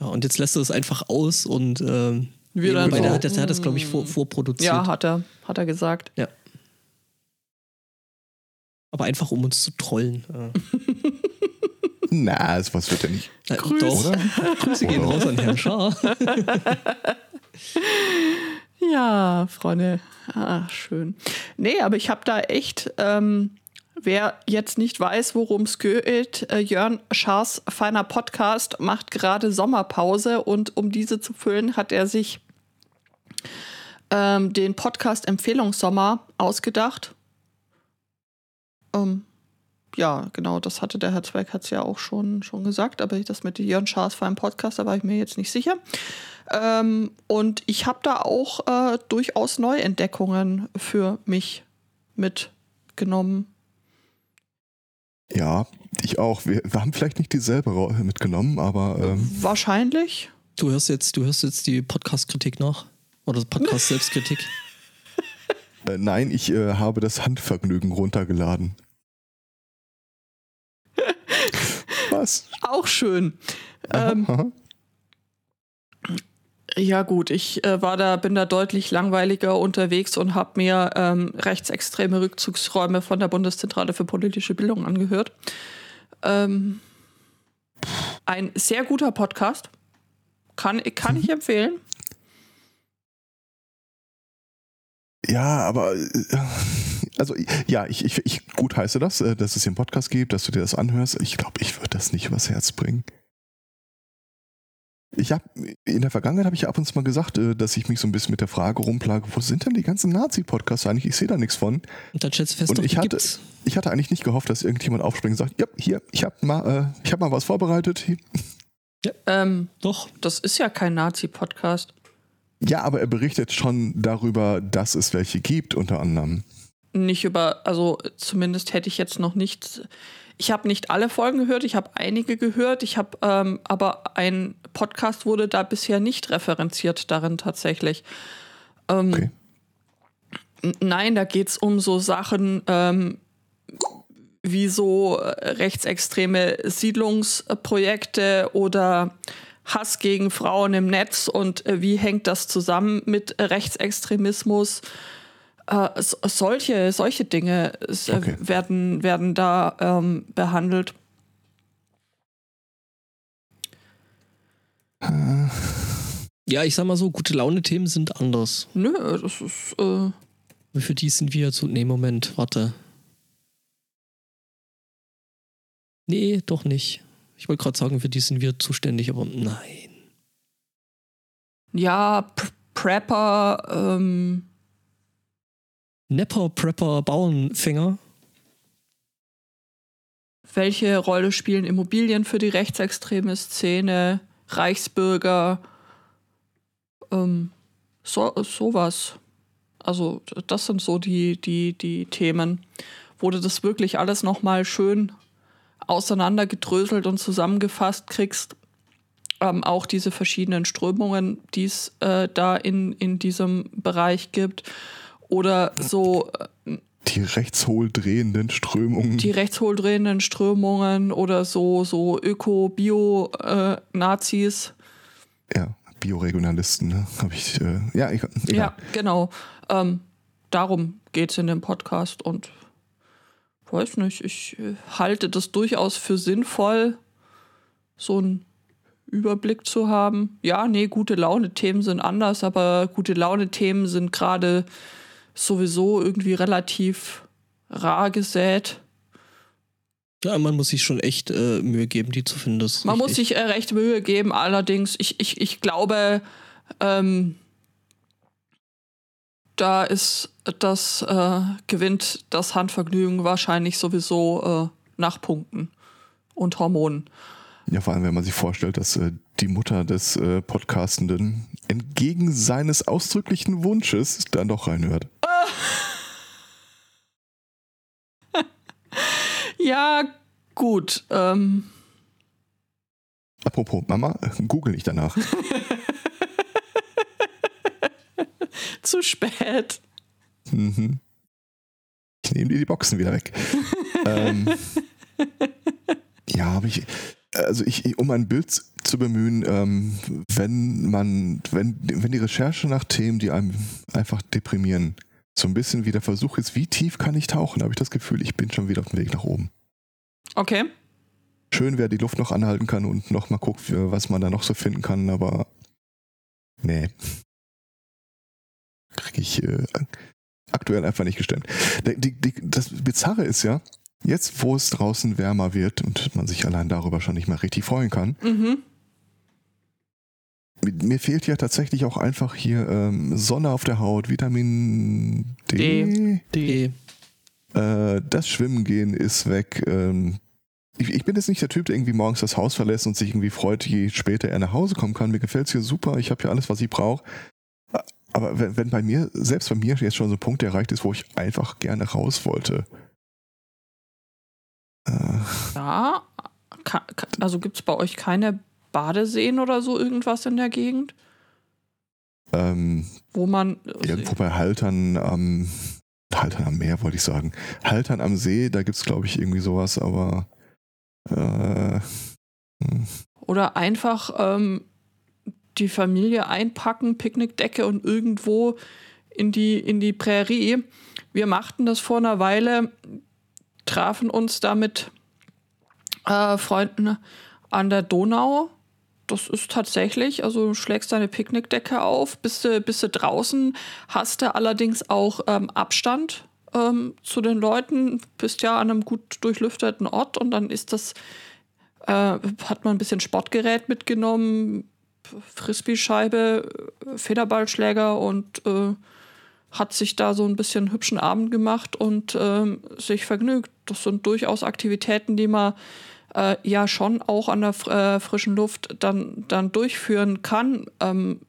Ja, und jetzt lässt er es einfach aus und ähm, Wir dann der hat das, hat das glaube ich, vor, mm. vorproduziert. Ja, hat er, hat er gesagt. Aber einfach um uns zu trollen. Äh, Na, sowas wird ja nicht. äh, Grüß. Doch. Oder? Grüße gehen raus an Herrn Schaar. Ja, Freunde. Ah, schön. Nee, aber ich habe da echt, ähm, wer jetzt nicht weiß, worum es geht, äh, Jörn Schaars feiner Podcast macht gerade Sommerpause und um diese zu füllen, hat er sich ähm, den Podcast Empfehlungssommer ausgedacht. Ähm, ja, genau, das hatte der Herr Zweig hat es ja auch schon, schon gesagt, aber das mit Jörn Schaars feinem Podcast, da war ich mir jetzt nicht sicher. Ähm, und ich habe da auch äh, durchaus Neuentdeckungen für mich mitgenommen. Ja, ich auch. Wir, wir haben vielleicht nicht dieselbe mitgenommen, aber ähm, Wahrscheinlich. Du hörst jetzt, du hörst jetzt die Podcast-Kritik nach? Oder Podcast-Selbstkritik? äh, nein, ich äh, habe das Handvergnügen runtergeladen. Was? Auch schön. Aha, Ähm, aha. Ja gut, ich äh, war da, bin da deutlich langweiliger unterwegs und habe mir ähm, rechtsextreme Rückzugsräume von der Bundeszentrale für politische Bildung angehört. Ähm, ein sehr guter Podcast. Kann, kann ich empfehlen. Ja, aber äh, also ja, ich, ich, ich gut heiße das, äh, dass es hier einen Podcast gibt, dass du dir das anhörst. Ich glaube, ich würde das nicht übers Herz bringen. Ich habe in der Vergangenheit habe ich ab und zu mal gesagt, äh, dass ich mich so ein bisschen mit der Frage rumplage, wo sind denn die ganzen Nazi-Podcasts eigentlich? Ich sehe da nichts von. Und dann stellst du fest, Und doch, ich die hatte- gibt's. Ich hatte eigentlich nicht gehofft, dass irgendjemand aufspringt und sagt, ja, hier, ich habe mal, äh, ich habe mal was vorbereitet. Ähm, Doch. das ist ja kein Nazi-Podcast. Ja, aber er berichtet schon darüber, dass es welche gibt, unter anderem. nicht über, also zumindest hätte ich jetzt noch nicht, ich habe nicht alle Folgen gehört, ich habe einige gehört, ich habe, ähm, aber ein Podcast wurde da bisher nicht referenziert darin tatsächlich. Ähm, Okay. Nein, da geht es um so Sachen ähm, wie so äh, rechtsextreme Siedlungsprojekte oder Hass gegen Frauen im Netz und äh, wie hängt das zusammen mit Rechtsextremismus. Äh, so- solche, solche Dinge äh, Okay. werden, werden da ähm, behandelt. Äh, Ja, ich sag mal so, gute Laune-Themen sind anders. Nö, das ist. Äh, Für die sind wir zu. Nee, Moment, warte. Nee, doch nicht. Ich wollte gerade sagen, für die sind wir zuständig, aber nein. ja, P Prepper, ähm, Nepper, Prepper, Bauernfänger. welche Rolle spielen Immobilien für die rechtsextreme Szene, Reichsbürger, ähm, so, sowas. Also das sind so die, die, die Themen, du das wirklich alles nochmal schön auseinandergedröselt und zusammengefasst kriegst. Ähm, auch diese verschiedenen Strömungen, die es äh, da in, in diesem Bereich gibt. Oder so die rechtshohl drehenden Strömungen. die rechtsholdrehenden Strömungen oder so, so Öko-Bio-Nazis. ja, Bioregionalisten, ne? Habe ich, äh, ja, ich, egal. ja, genau. Ähm, darum geht es in dem Podcast und weiß nicht, ich äh, halte das durchaus für sinnvoll, so einen Überblick zu haben. Ja, nee, gute Laune-Themen sind anders, aber gute Laune-Themen sind gerade sowieso irgendwie relativ rar gesät. Ja, man muss sich schon echt äh, Mühe geben, die zu finden. Das Man muss richtig. sich äh, recht Mühe geben, allerdings, ich, ich, ich glaube, ähm, da ist das, äh, gewinnt das Handvergnügen wahrscheinlich sowieso äh, nach Punkten und Hormonen. Ja, vor allem, wenn man sich vorstellt, dass äh, die Mutter des äh, Podcastenden entgegen seines ausdrücklichen Wunsches dann doch reinhört. Ja, gut. Ähm, Apropos Mama, google nicht danach. zu spät. Mhm. Ich nehme dir die Boxen wieder weg. ähm, ja, aber ich, also ich, um ein Bild zu bemühen, ähm, wenn man, wenn, wenn die Recherche nach Themen, die einem einfach deprimieren, so ein bisschen wie der Versuch ist, wie tief kann ich tauchen, habe ich das Gefühl, ich bin schon wieder auf dem Weg nach oben. Okay. Schön, wer die Luft noch anhalten kann und noch mal guckt, was man da noch so finden kann, aber nee. Kriege ich äh, aktuell einfach nicht gestemmt. Die, die, das Bizarre ist ja, jetzt wo es draußen wärmer wird und man sich allein darüber schon nicht mehr richtig freuen kann, Mhm. Mir fehlt ja tatsächlich auch einfach hier ähm, Sonne auf der Haut, Vitamin D. Die, Äh, das Schwimmen gehen ist weg. Ähm, ich, ich bin jetzt nicht der Typ, der irgendwie morgens das Haus verlässt und sich irgendwie freut, je später er nach Hause kommen kann. Mir gefällt es hier super, ich habe hier alles, was ich brauche. Aber wenn, wenn bei mir, selbst bei mir jetzt schon so ein Punkt erreicht ist, wo ich einfach gerne raus wollte. Äh, Ja. Also gibt es bei euch keine Badeseen oder so irgendwas in der Gegend, ähm, wo man. irgendwo bei Haltern am Haltern am Meer, wollte ich sagen. Haltern am See, da gibt es, glaube ich, irgendwie sowas, aber äh, hm. Oder einfach ähm, die Familie einpacken, Picknickdecke und irgendwo in die, in die Prärie. Wir machten das vor einer Weile, trafen uns da mit äh, Freunden an der Donau. Das ist tatsächlich, also du schlägst deine Picknickdecke auf, bist du, bist du draußen, hast du allerdings auch ähm, Abstand ähm, zu den Leuten, bist ja an einem gut durchlüfteten Ort und dann ist das äh, hat man ein bisschen Sportgerät mitgenommen, Frisbee-Scheibe, äh, Federballschläger und äh, hat sich da so ein bisschen hübschen Abend gemacht und ähm, sich vergnügt. Das sind durchaus Aktivitäten, die man äh, ja schon auch an der äh, frischen Luft dann, dann durchführen kann. Ähm,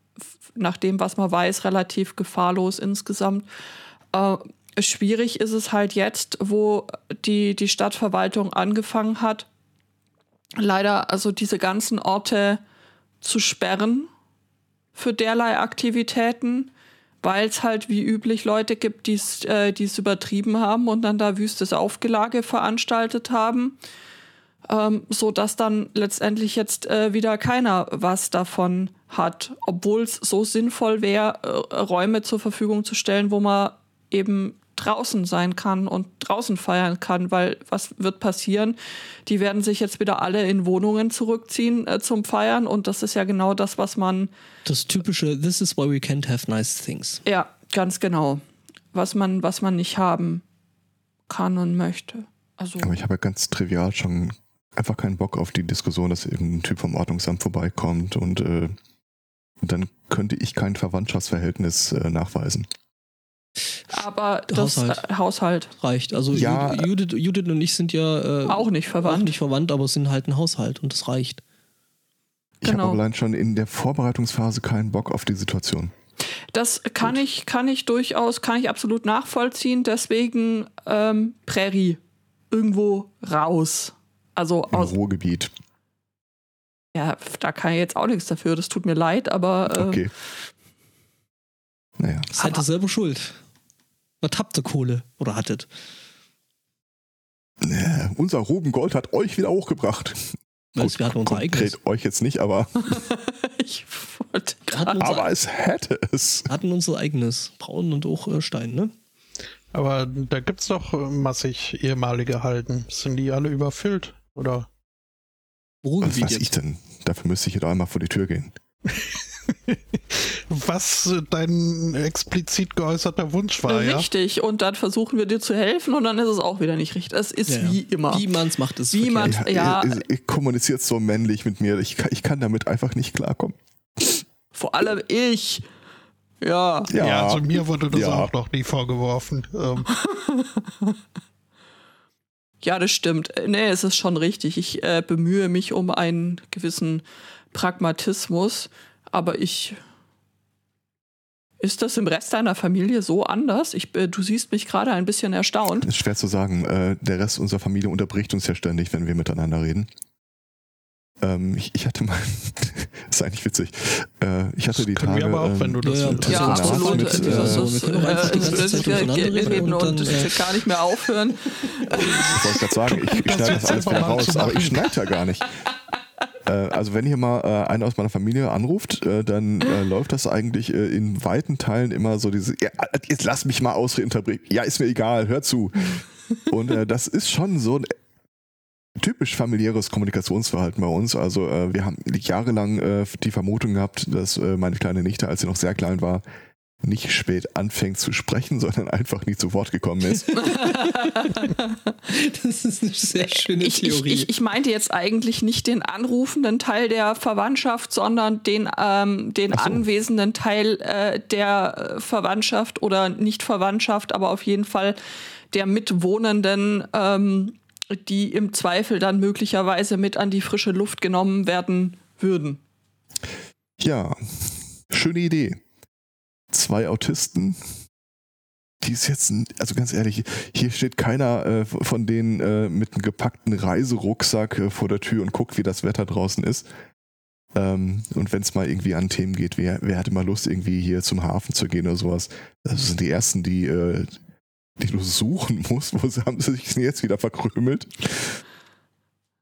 nach dem, was man weiß, relativ gefahrlos insgesamt. Äh, schwierig ist es halt jetzt, wo die, die Stadtverwaltung angefangen hat, leider also diese ganzen Orte zu sperren für derlei Aktivitäten, weil es halt wie üblich Leute gibt, die es äh, die's übertrieben haben und dann da wüstes Aufgelage veranstaltet haben, ähm, so dass dann letztendlich jetzt äh, wieder keiner was davon hat, obwohl es so sinnvoll wäre, äh, Räume zur Verfügung zu stellen, wo man eben draußen sein kann und draußen feiern kann, weil was wird passieren? Die werden sich jetzt wieder alle in Wohnungen zurückziehen äh, zum Feiern und das ist ja genau das, was man, das typische This is why we can't have nice things. ja, ganz genau, was man, was man nicht haben kann und möchte. Also, Aber ich habe ja ganz trivial schon einfach keinen Bock auf die Diskussion, dass irgendein Typ vom Ordnungsamt vorbeikommt und äh, dann könnte ich kein Verwandtschaftsverhältnis äh, nachweisen. aber das Haushalt. Äh, Haushalt Reicht. Also Ja. Judith, Judith, und ich sind ja äh, auch nicht auch verwandt. nicht verwandt, aber es sind halt ein Haushalt und das reicht. Ich Genau. habe aber allein schon in der Vorbereitungsphase keinen Bock auf die Situation. Das kann ich, kann ich durchaus, kann ich absolut nachvollziehen. Deswegen ähm, Prärie. Irgendwo raus. Also Im aus, Ruhrgebiet. ja, da kann ich jetzt auch nichts dafür. Das tut mir leid, aber äh, Okay. Naja. Seid ihr Aber- selber schuld. Was habt ihr Kohle? Oder hattet? Äh, unser Ruben Gold hat euch wieder hochgebracht. Weißt, wir hatten unser eigenes. euch jetzt nicht, aber, ich wollte gerade. aber es hätte es. hatten unser eigenes. Braun und auch äh, Stein, ne? Aber da gibt's doch massig ehemalige Halden. Sind die alle überfüllt? Oder? Was Ruhrgebiet weiß ich jetzt. denn? Dafür müsste ich doch einmal vor die Tür gehen. Was äh, dein explizit geäußerter Wunsch war, ja? Richtig, und dann versuchen wir dir zu helfen und dann ist es auch wieder nicht richtig. Es ist Ja, ja. wie immer. Wie man's macht, ist Wie man- Ja. ihr kommuniziert so männlich mit mir. Ich kann, ich kann damit einfach nicht klarkommen. Vor allem ich. Ja. Ja, Ja, also mir wurde das ja. auch noch nie vorgeworfen. Ähm, Ja, das stimmt. Äh, Nee, es ist schon richtig. Ich äh, bemühe mich um einen gewissen Pragmatismus. Aber ich. Ist das im Rest deiner Familie so anders? Ich, äh, du siehst mich gerade ein bisschen erstaunt. Ist schwer zu sagen. Äh, der Rest unserer Familie unterbricht uns ja ständig, wenn wir miteinander reden. Ähm, ich, ich, hatte mal, das ist eigentlich witzig. Äh, ich hatte Das die können Tage. wir aber auch, ähm, wenn du das ja. Ja, Telefonat absolut. mit, Das äh, ist, wir können auch einfach die ganze äh, reden und, und dann, äh, gar nicht mehr aufhören. Ich wollte gerade sagen, ich, ich Das schneide das alles wieder raus, aber ich schneide ja gar nicht. Äh, also wenn hier mal äh, einer aus meiner Familie anruft, äh, dann äh, läuft das eigentlich äh, in weiten Teilen immer so diese, ja, jetzt lass mich mal ausreden. Ja, ist mir egal, hör zu. Und äh, das ist schon so ein typisch familiäres Kommunikationsverhalten bei uns. Also äh, wir haben jahrelang äh, die Vermutung gehabt, dass äh, meine kleine Nichte, als sie noch sehr klein war, nicht spät anfängt zu sprechen, sondern einfach nie zu Wort gekommen ist. Das ist eine sehr schöne Ich, ich, Theorie. ich, ich meinte jetzt eigentlich nicht den anrufenden Teil der Verwandtschaft, sondern den, ähm, den so. anwesenden Teil äh, der äh, Verwandtschaft oder nicht Verwandtschaft, aber auf jeden Fall der Mitwohnenden, ähm, die im Zweifel dann möglicherweise mit an die frische Luft genommen werden würden. Ja, schöne Idee. Zwei Autisten, die ist jetzt, also ganz ehrlich, hier steht keiner äh, von denen äh, mit einem gepackten Reiserucksack äh, vor der Tür und guckt, wie das Wetter draußen ist. Ähm, und wenn es mal irgendwie an Themen geht, wer, wer hatte mal Lust, irgendwie hier zum Hafen zu gehen oder sowas? Das sind die ersten, die, die du suchen musst. Wo haben sie sich jetzt wieder verkrümelt?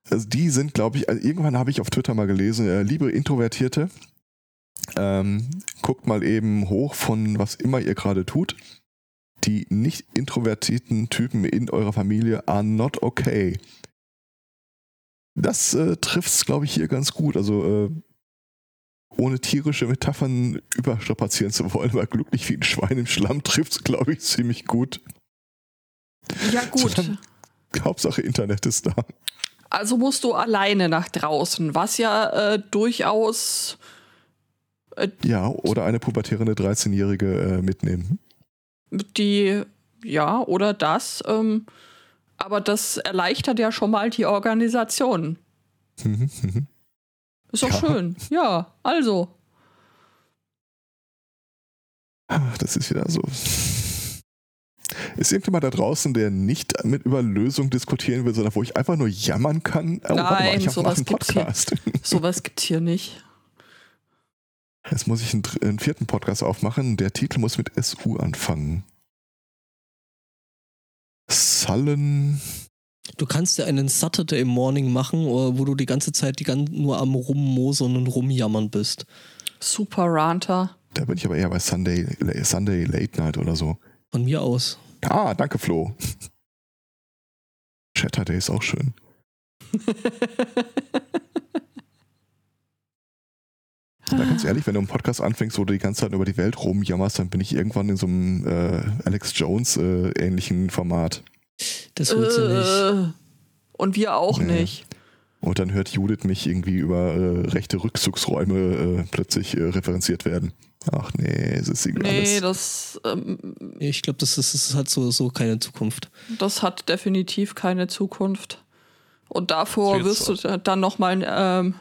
Also die sind, glaube ich, also irgendwann habe ich auf Twitter mal gelesen, äh, liebe Introvertierte, ähm, guckt mal eben hoch von was immer ihr gerade tut. Die nicht introvertierten Typen in eurer Familie are not okay. Das äh, trifft es, glaube ich, hier ganz gut. Also äh, ohne tierische Metaphern überstrapazieren zu wollen, aber glücklich wie ein Schwein im Schlamm trifft es, glaube ich, ziemlich gut. Ja gut, Hauptsache Internet ist da. also musst du alleine nach draußen, was ja äh, durchaus Ja, oder eine pubertierende 13-Jährige äh, mitnehmen. die, ja, oder das, ähm, aber das erleichtert ja schon mal die Organisation. Mhm, mhm. Ist doch Ja. schön. Ja, also. Ah, Das ist wieder so. Ist irgendjemand da draußen, der nicht mit über Lösungen diskutieren will, sondern wo ich einfach nur jammern kann? Oh, warte mal, Nein, ich sowas einen gibt's hier. Podcast. Sowas gibt's hier nicht. Jetzt muss ich einen, einen vierten Podcast aufmachen. Der Titel muss mit SU anfangen. Sullen. Du kannst ja einen Saturday Morning machen, wo du die ganze Zeit die gan nur am Rummosern und Rumjammern bist. Super Ranter. Da bin ich aber eher bei Sunday, Sunday Late Night oder so. Von mir aus. Ah, danke Flo. Saturday ist auch schön. Na, ganz ehrlich, wenn du einen Podcast anfängst, wo du die ganze Zeit über die Welt rumjammerst, dann bin ich irgendwann in so einem äh, Alex Jones äh, ähnlichen Format. Das willst du nicht. Äh, Und wir auch Nee. nicht. Und dann hört Judith mich irgendwie über äh, rechte Rückzugsräume äh, plötzlich äh, referenziert werden. Ach nee, es ist irgendwie Nee, das, ähm, Ich glaube, das, ist, das hat so, so keine Zukunft. das hat definitiv keine Zukunft. Und davor wirst du da- dann nochmal, ähm,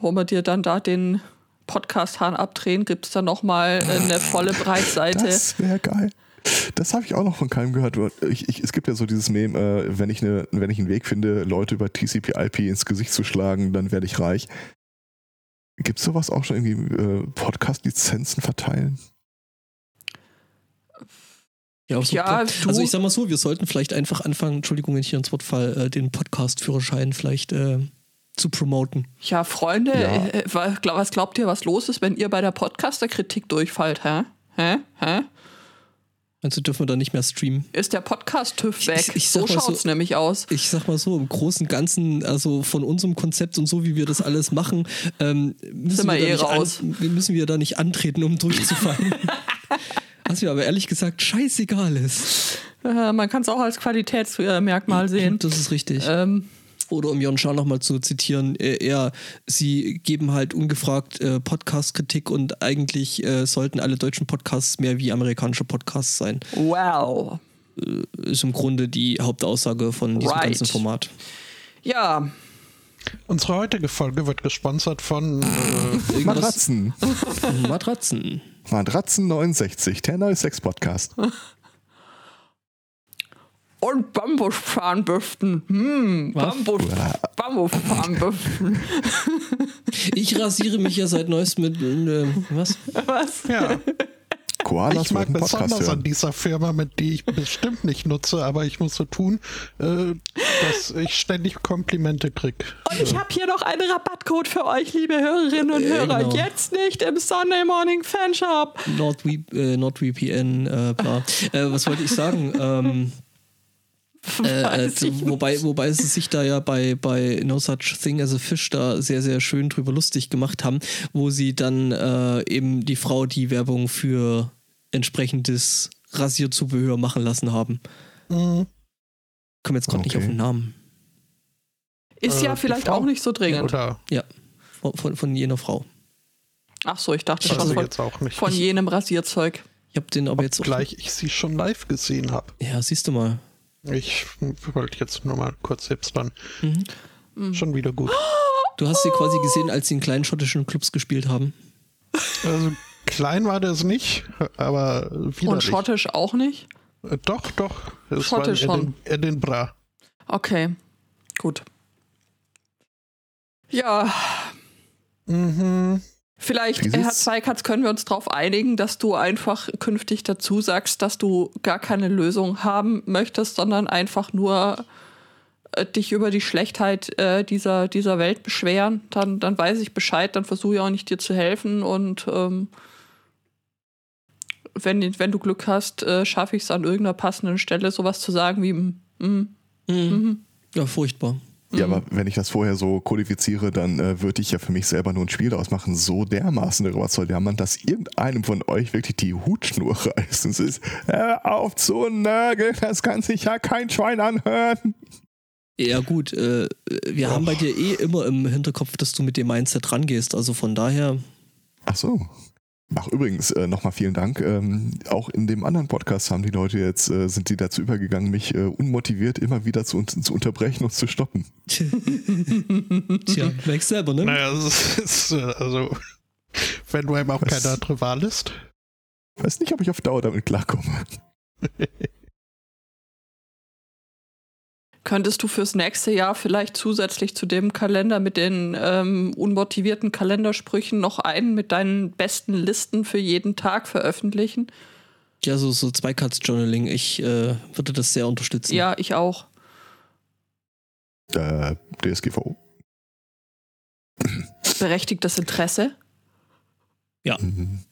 wo wir dir dann da den Podcast-Hahn abdrehen, gibt es dann nochmal eine volle Breitseite. Das wäre geil. Das habe ich auch noch von keinem gehört. Ich, ich, es gibt ja so dieses Meme, äh, wenn, ich eine, wenn ich einen Weg finde, Leute über TCP/IP ins Gesicht zu schlagen, dann werde ich reich. Gibt es sowas auch schon irgendwie äh, Podcast-Lizenzen verteilen? Ja, auf so Ja, also ich sag mal so, wir sollten vielleicht einfach anfangen, Entschuldigung, wenn ich hier ins Wort fall, äh, den Podcast-Führerschein vielleicht äh, zu promoten. Ja, Freunde, Ja. äh, was glaubt ihr, was los ist, wenn ihr bei der Podcaster-Kritik durchfallt, hä? Hä? Hä? Also dürfen wir da nicht mehr streamen. Ist der Podcast-TÜV Ich- weg? ich so mal so- schaut's nämlich aus. Ich sag mal so, im Großen und Ganzen, also von unserem Konzept und so, wie wir das alles machen, ähm, müssen, wir eh nicht raus. An, müssen wir da nicht antreten, um durchzufallen. Was mir aber ehrlich gesagt scheißegal ist. Äh, man kann es auch als Qualitätsmerkmal sehen. Das ist richtig. Ähm, Oder um Jon Schar nochmal zu zitieren, äh, er, sie geben halt ungefragt äh, Podcast-Kritik und eigentlich äh, sollten alle deutschen Podcasts mehr wie amerikanische Podcasts sein. wow. Ist im Grunde die Hauptaussage von diesem Right. ganzen Format. Ja, Unsere heutige Folge wird gesponsert von äh, Matratzen. Matratzen. Matratzen 69, der neue Sex-Podcast. Und Bambuszahnbürsten. Hm, Was? Bambus, Bambuszahnbürsten. Ich rasiere mich ja seit neuestem mit. Äh, was? Was? ja. Koalas Ich mag besonders an hören. dieser Firma, mit die ich bestimmt nicht nutze, aber ich muss so tun, äh, dass ich ständig Komplimente krieg. Und ich habe hier noch einen Rabattcode für euch, liebe Hörerinnen und Äh, Hörer. genau. Jetzt nicht im Sunday Morning Fanshop. NordV, äh, NordVPN, äh, bla. Äh, was wollte ich sagen? Ähm, äh, äh, wobei, wobei sie sich da ja bei, bei No Such Thing as a Fish da sehr, sehr schön drüber lustig gemacht haben, wo sie dann äh, eben die Frau die Werbung für entsprechendes Rasierzubehör machen lassen haben. Mhm. Komme jetzt gerade nicht Okay. auf den Namen. Ist Äh, ja die vielleicht auch nicht so dringend. Oder Von, von, von jener Frau. Ach so, ich dachte schon von, nicht. von jenem Rasierzeug. Ich habe den aber jetzt auch. Gleich ich sie schon live gesehen habe. Ja, siehst du mal. Ich wollte jetzt nur mal kurz selbst dann. Mhm. Schon wieder gut. Du hast sie quasi gesehen, als sie in kleinen schottischen Clubs gespielt haben. Also klein war das nicht, aber wieder Und schottisch auch nicht? Doch, doch. Es Schottisch war in Edinburgh. Okay, gut. Ja, Mhm. Vielleicht, Wie Herr sieht's- Zweikatz, können wir uns darauf einigen, dass du einfach künftig dazu sagst, dass du gar keine Lösung haben möchtest, sondern einfach nur äh, dich über die Schlechtheit äh, dieser, dieser Welt beschweren. Dann, dann weiß ich Bescheid, dann versuche ich auch nicht dir zu helfen und ähm, wenn, wenn du Glück hast, äh, schaffe ich es an irgendeiner passenden Stelle, sowas zu sagen wie, mm, mm, mhm. Ja, furchtbar. Ja, aber wenn ich das vorher so kodifiziere, dann äh, würde ich ja für mich selber nur ein Spiel daraus machen. So dermaßen darüber der Mann, dass irgendeinem von euch wirklich die Hutschnur reißt. Und es ist, hör auf zu nörgeln, das kann sich ja kein Schwein anhören. Ja, gut, äh, wir haben bei dir eh immer im Hinterkopf, dass du mit dem Mindset rangehst. Also von daher, Ach so. Ach, übrigens, äh, nochmal vielen Dank. Ähm, auch in dem anderen Podcast haben die Leute jetzt, äh, sind die dazu übergegangen, mich äh, unmotiviert immer wieder zu, zu unterbrechen und zu stoppen. tja, merkst selber, ne? Naja, es ist, äh, also, wenn du einem auch Was? keine andere Wahl ist. Weiß nicht, ob ich auf Dauer damit klarkomme. Könntest du fürs nächste Jahr vielleicht zusätzlich zu dem Kalender mit den ähm, unmotivierten Kalendersprüchen noch einen mit deinen besten Listen für jeden Tag veröffentlichen? Ja, so, so Zweikatz-Journaling. Ich äh, würde das sehr unterstützen. Ja, ich auch. Äh, DSGVO. Berechtigtes Interesse. Mhm.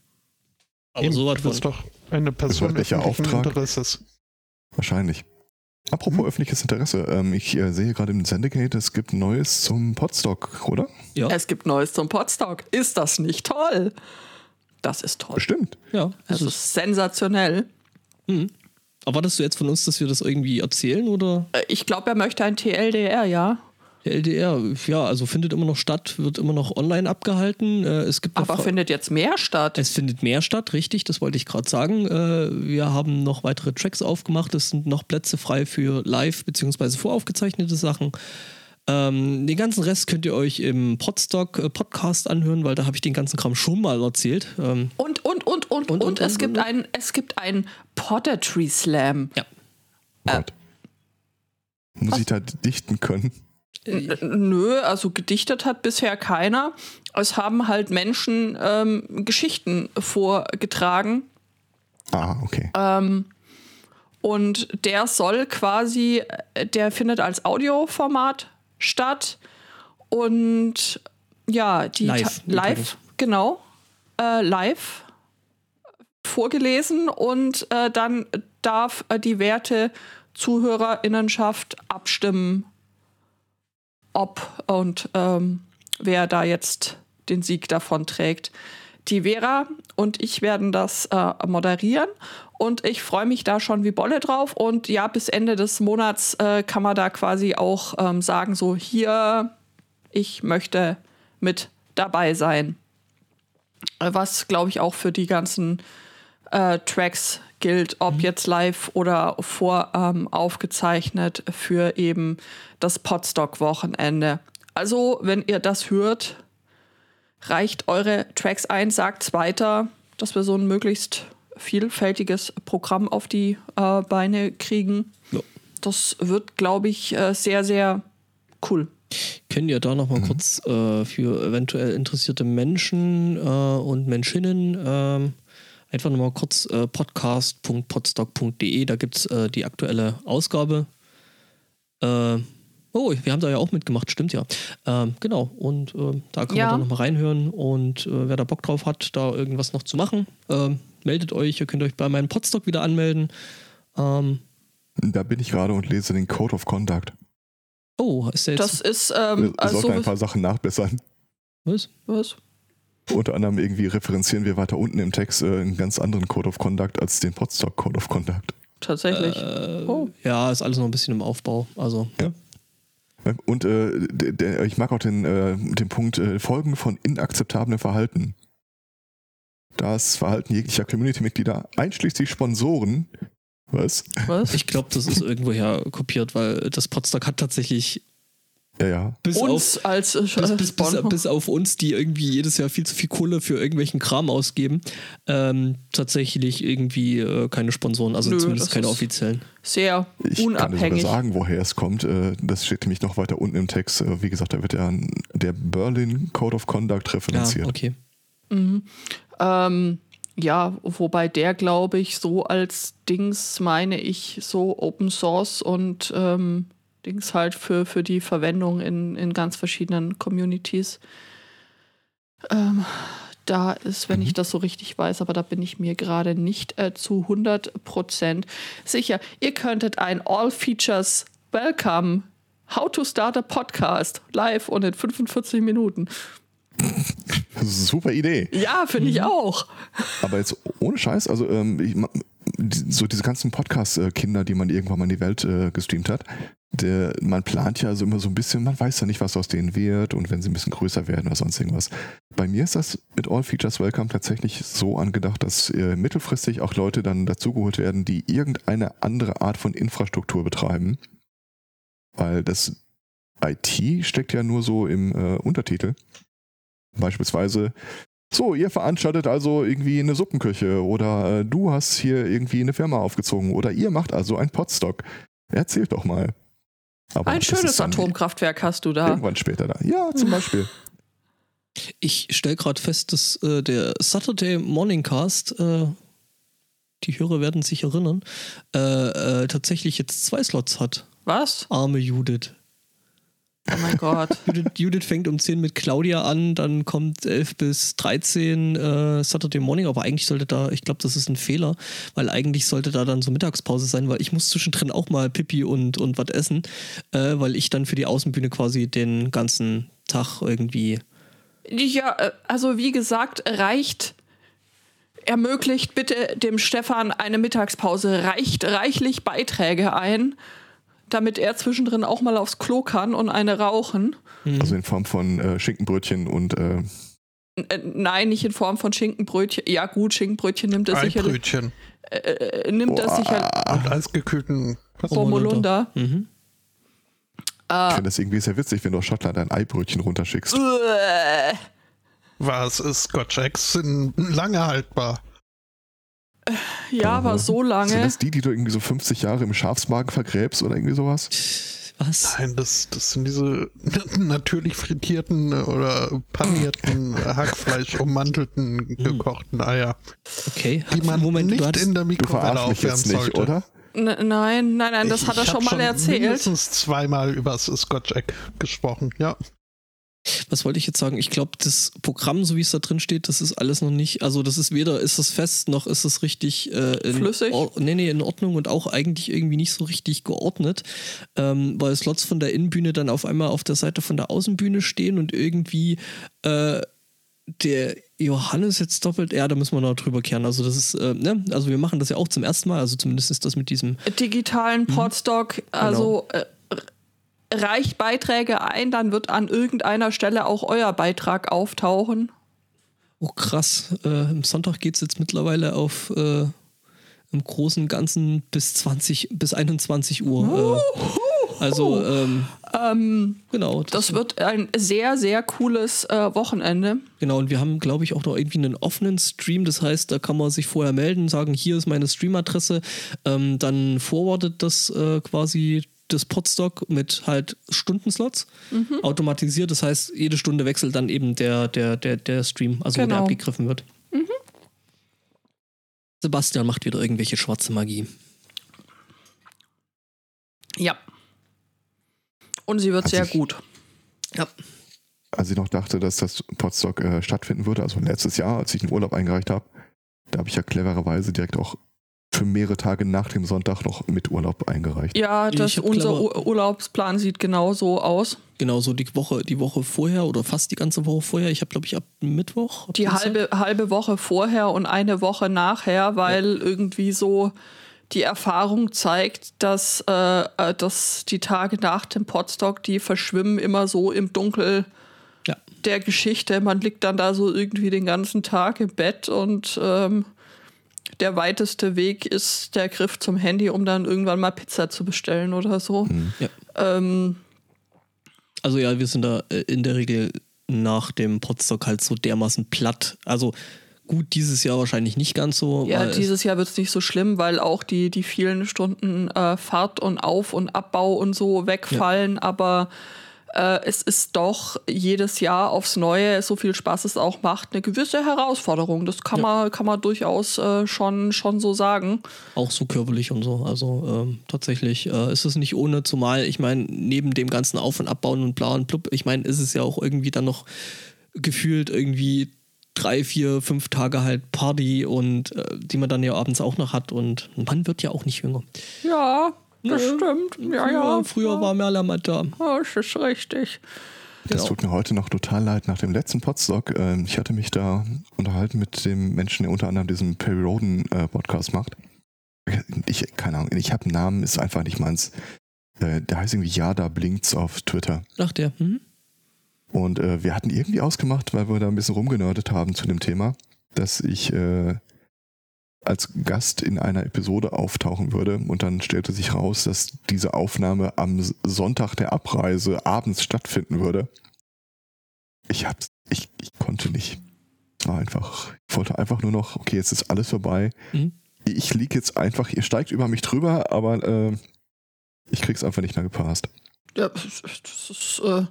aber Eben, so was doch eine Person öffentlichen Auftrag. Interesses. Wahrscheinlich. Apropos öffentliches Interesse, ähm, ich äh, sehe gerade im Syndicate, es gibt Neues zum Podstock, oder? Ja, Es gibt Neues zum Podstock. Ist das nicht toll? Das ist toll. Bestimmt. ja. Das Das ist, ist sensationell. mhm. Erwartest du jetzt von uns, dass wir das irgendwie erzählen oder? Äh, Ich glaube, er möchte ein TLDR, ja. Der LDR, ja, also findet immer noch statt, wird immer noch online abgehalten. Äh, es gibt Aber findet jetzt mehr statt. Es findet mehr statt, richtig, das wollte ich gerade sagen. Äh, wir haben noch weitere Tracks aufgemacht. Es sind noch Plätze frei für live- bzw. voraufgezeichnete Sachen. Ähm, den ganzen Rest könnt ihr euch im Podstock äh, Podcast anhören, weil da habe ich den ganzen Kram schon mal erzählt. Ähm, Und, und, und, und, und, Und, und, es und, gibt und. ein, es gibt ein Pottertree Slam. ja. Gott. Muss ich da dichten können? Nö, also gedichtet hat bisher keiner. Es haben halt Menschen ähm, Geschichten vorgetragen. Ah, okay. Ähm, und der soll quasi, äh, der findet als Audioformat statt. Und ja, die Live, Ta- live, genau, äh, live vorgelesen und äh, dann darf äh, die werte Zuhörerinnenschaft abstimmen, ob und ähm, wer da jetzt den Sieg davon trägt. Die Vera und ich werden das äh, moderieren und ich freue mich da schon wie Bolle drauf. Und ja, bis Ende des Monats äh, kann man da quasi auch ähm, sagen, so hier, ich möchte mit dabei sein. Was, glaube ich, auch für die ganzen äh, Tracks gilt, ob jetzt live oder vor ähm, aufgezeichnet für eben das Podstock-Wochenende. Also, wenn ihr das hört, reicht eure Tracks ein, sagt's weiter, dass wir so ein möglichst vielfältiges Programm auf die äh, Beine kriegen. Ja. Das wird, glaube ich, äh, sehr, sehr cool. Können ja da nochmal kurz äh, für eventuell interessierte Menschen äh, und Menschinnen ähm, einfach nochmal kurz äh, podcast.podstock.de, da gibt es äh, die aktuelle Ausgabe. Äh, oh, wir haben da ja auch mitgemacht, stimmt ja. Ähm, genau, und äh, da kann Ja. man da nochmal reinhören und äh, wer da Bock drauf hat, da irgendwas noch zu machen, ähm, meldet euch, ihr könnt euch bei meinem Podstock wieder anmelden. Ähm, Da bin ich gerade und lese den Code of Conduct. oh, ist der jetzt... Das ist, Wir ähm, also, sollten ein paar Sachen nachbessern. was? was? Unter anderem irgendwie referenzieren wir weiter unten im Text äh, einen ganz anderen Code of Conduct als den Podstock Code of Conduct. Tatsächlich. Äh, Oh. Ja, ist alles noch ein bisschen im Aufbau. Also, Ja. Und äh, der, der, ich mag auch den, äh, den Punkt äh, Folgen von inakzeptablem Verhalten. Das Verhalten jeglicher Community-Mitglieder, einschließlich Sponsoren, was? was? Ich glaube, das ist irgendwoher kopiert, weil das Podstock hat tatsächlich Ja, ja. bis Uns auf als äh, bis, bis, bis, bis auf uns, die irgendwie jedes Jahr viel zu viel Kohle für irgendwelchen Kram ausgeben, ähm, tatsächlich irgendwie äh, keine Sponsoren, also Nö, zumindest keine offiziellen. sehr Ich kann dir sogar unabhängig. sagen, woher es kommt. Äh, Das steht nämlich noch weiter unten im Text. Äh, Wie gesagt, da wird ja der Berlin Code of Conduct Ja, referenziert. okay. Ähm, ja, wobei der, glaube ich, so als Dings meine ich so Open Source und ähm, Dings halt für, für die Verwendung in, in ganz verschiedenen Communities. Ähm, da ist, wenn ich das so richtig weiß, aber da bin ich mir gerade nicht äh, zu 100% sicher. Ihr könntet ein All Features Welcome How to Start a Podcast live und in 45 Minuten. Super Idee. Ja, finde ich auch. Aber jetzt ohne Scheiß, also ähm, ich, so diese ganzen Podcast-Kinder, die man irgendwann mal in die Welt äh, gestreamt hat, der, man plant ja also immer so ein bisschen, man weiß ja nicht, was aus denen wird und wenn sie ein bisschen größer werden oder sonst irgendwas. Bei mir ist das mit All Features Welcome tatsächlich so angedacht, dass äh, mittelfristig auch Leute dann dazugeholt werden, die irgendeine andere Art von Infrastruktur betreiben. Weil das IT steckt ja nur so im äh, Untertitel. Beispielsweise so, ihr veranstaltet also irgendwie eine Suppenküche oder äh, du hast hier irgendwie eine Firma aufgezogen oder ihr macht also ein Potstock. Erzählt doch mal. Aber Ein schönes Atomkraftwerk hast du da. Irgendwann später da. Ja, zum Beispiel. Ich stelle gerade fest, dass äh, der Saturday Morning Cast, äh, die Hörer werden sich erinnern, äh, äh, tatsächlich jetzt zwei Slots hat. Was? Arme Judith. Oh mein Gott. Judith, Judith fängt um 10 mit Claudia an, dann kommt 11 bis 13 äh, Saturday Morning, aber eigentlich sollte da, ich glaube, das ist ein Fehler, weil eigentlich sollte da dann so Mittagspause sein, weil ich muss zwischendrin auch mal Pipi und, und was essen, äh, weil ich dann für die Außenbühne quasi den ganzen Tag irgendwie. Ja, äh, also wie gesagt, reicht. Ermöglicht bitte dem Stefan eine Mittagspause. Reicht reichlich Beiträge ein, damit er zwischendrin auch mal aufs Klo kann und eine rauchen. Also in Form von äh, Schinkenbrötchen und äh, äh, Nein, nicht in Form von Schinkenbrötchen. Ja, gut, Schinkenbrötchen nimmt er sicherlich. Eibrötchen Äh, äh, nimmt er sicher. und eisgekühlten. Romolunder. Mhm. ich Äh, finde das irgendwie sehr witzig, wenn du aus Schottland ein Eibrötchen runterschickst. äh, Was ist Scotch Eggs? Sind lange haltbar. Ja, aber so Sind lange. das die, die du irgendwie so 50 Jahre im Schafsmagen vergräbst oder irgendwie sowas? Was? Nein, das, das sind diese natürlich frittierten oder panierten, Hackfleisch ummantelten, gekochten Eier, Okay. die man Moment, nicht du hattest, in der Mikrowelle aufwärmen jetzt nicht, sollte. oder? N nein, nein, nein, das Ich- hat er ich schon mal erzählt. mindestens zweimal über das Scotch Egg gesprochen, ja. Was wollte ich jetzt sagen? Ich glaube, das Programm, so wie es da drin steht, das ist alles noch nicht, also das ist weder ist es fest, noch ist es richtig äh, in, Flüssig? Or nee, nee, in Ordnung und auch eigentlich irgendwie nicht so richtig geordnet, ähm, weil Slots von der Innenbühne dann auf einmal auf der Seite von der Außenbühne stehen und irgendwie äh, der Johannes jetzt doppelt, ja, da müssen wir noch drüber kehren. Also das ist, äh, ne, also wir machen das ja auch zum ersten Mal, also zumindest ist das mit diesem digitalen Podstock, also äh, reicht Beiträge ein, dann wird an irgendeiner Stelle auch euer Beitrag auftauchen. Oh krass, äh, im Sonntag geht es jetzt mittlerweile auf äh, im Großen und Ganzen bis 20, bis 21 Uhr. Äh, Also, ähm, Ähm, genau. das wird ein sehr, sehr cooles äh, Wochenende. Genau, und wir haben, glaube ich, auch noch irgendwie einen offenen Stream. Das heißt, da kann man sich vorher melden, sagen, hier ist meine Streamadresse. Ähm, dann forwardet das äh, quasi das Podstock mit halt Stundenslots automatisiert. Das heißt, jede Stunde wechselt dann eben der, der, der, der Stream, also wo der Genau. abgegriffen wird. Sebastian macht wieder irgendwelche schwarze Magie. Ja. Und sie wird Hat sehr gut. Ja. Als ich noch dachte, dass das Podstock äh, stattfinden würde, also letztes Jahr, als ich den Urlaub eingereicht habe, da habe ich ja clevererweise direkt auch für mehrere Tage nach dem Sonntag noch mit Urlaub eingereicht. Ja, das, unser Ur Urlaubsplan sieht genau so aus. Genau, so die Woche, die Woche vorher oder fast die ganze Woche vorher. Ich habe, glaube ich, ab Mittwoch. ab Die halbe, halbe Woche vorher und eine Woche nachher, weil irgendwie so die Erfahrung zeigt, dass, äh, äh, dass die Tage nach dem Podstock, die verschwimmen immer so im Dunkel Ja. der Geschichte. Man liegt dann da so irgendwie den ganzen Tag im Bett und ähm, der weiteste Weg ist der Griff zum Handy, um dann irgendwann mal Pizza zu bestellen oder so. Ja. Ähm, Also ja, wir sind da äh, in der Regel nach dem Podstock halt so dermaßen platt. Also gut, dieses Jahr wahrscheinlich nicht ganz so. Ja, dieses Jahr wird es nicht so schlimm, weil auch die, die vielen Stunden äh, Fahrt und Auf- und Abbau und so wegfallen. Aber äh, es ist doch jedes Jahr aufs Neue, so viel Spaß es auch macht, eine gewisse Herausforderung. Das kann, Ja. man, kann man durchaus äh, schon, schon so sagen. auch so körperlich und so. Also ähm, tatsächlich äh, ist es nicht ohne, zumal ich meine, neben dem ganzen Auf- und Abbauen und bla und blub, ich meine, ist es ja auch irgendwie dann noch gefühlt irgendwie drei, vier, fünf Tage halt Party und äh, die man dann ja abends auch noch hat und man wird ja auch nicht jünger. Ja, das stimmt. Ja, früher, ja. früher war mehr Lammet da. Ja, das ist richtig. Das Genau. tut mir heute noch total leid. Nach dem letzten Podstock, ähm, ich hatte mich da unterhalten mit dem Menschen, der unter anderem diesen Perry Roden äh, Podcast macht. Ich, keine Ahnung, ich habe einen Namen, ist einfach nicht meins. Äh, der heißt irgendwie Ja, da blinkt's auf Twitter. Ach der, hm? Und äh, wir hatten irgendwie ausgemacht, weil wir da ein bisschen rumgenördet haben zu dem Thema, dass ich äh, als Gast in einer Episode auftauchen würde. Und dann stellte sich raus, dass diese Aufnahme am Sonntag der Abreise abends stattfinden würde. Ich hab's, ich, ich konnte nicht. Es war einfach, ich wollte einfach nur noch, okay, jetzt ist alles vorbei. Mhm. Ich lieg jetzt einfach, ihr steigt über mich drüber, aber äh, ich krieg's einfach nicht mehr gepasst. Ja, das ist, äh,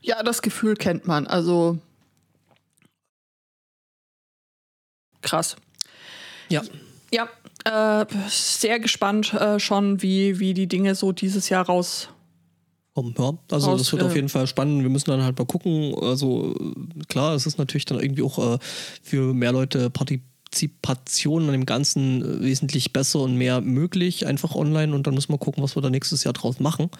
ja, das Gefühl kennt man. Also krass. Ja. Ja, äh, sehr gespannt äh, schon, wie, wie die Dinge so dieses Jahr raus. Ja. Also Aus, das wird äh, auf jeden Fall spannend. Wir müssen dann halt mal gucken. Also klar, es ist natürlich dann irgendwie auch äh, für mehr Leute Partizipation an dem Ganzen äh, wesentlich besser und mehr möglich, einfach online. Und dann müssen wir gucken, was wir da nächstes Jahr draus machen.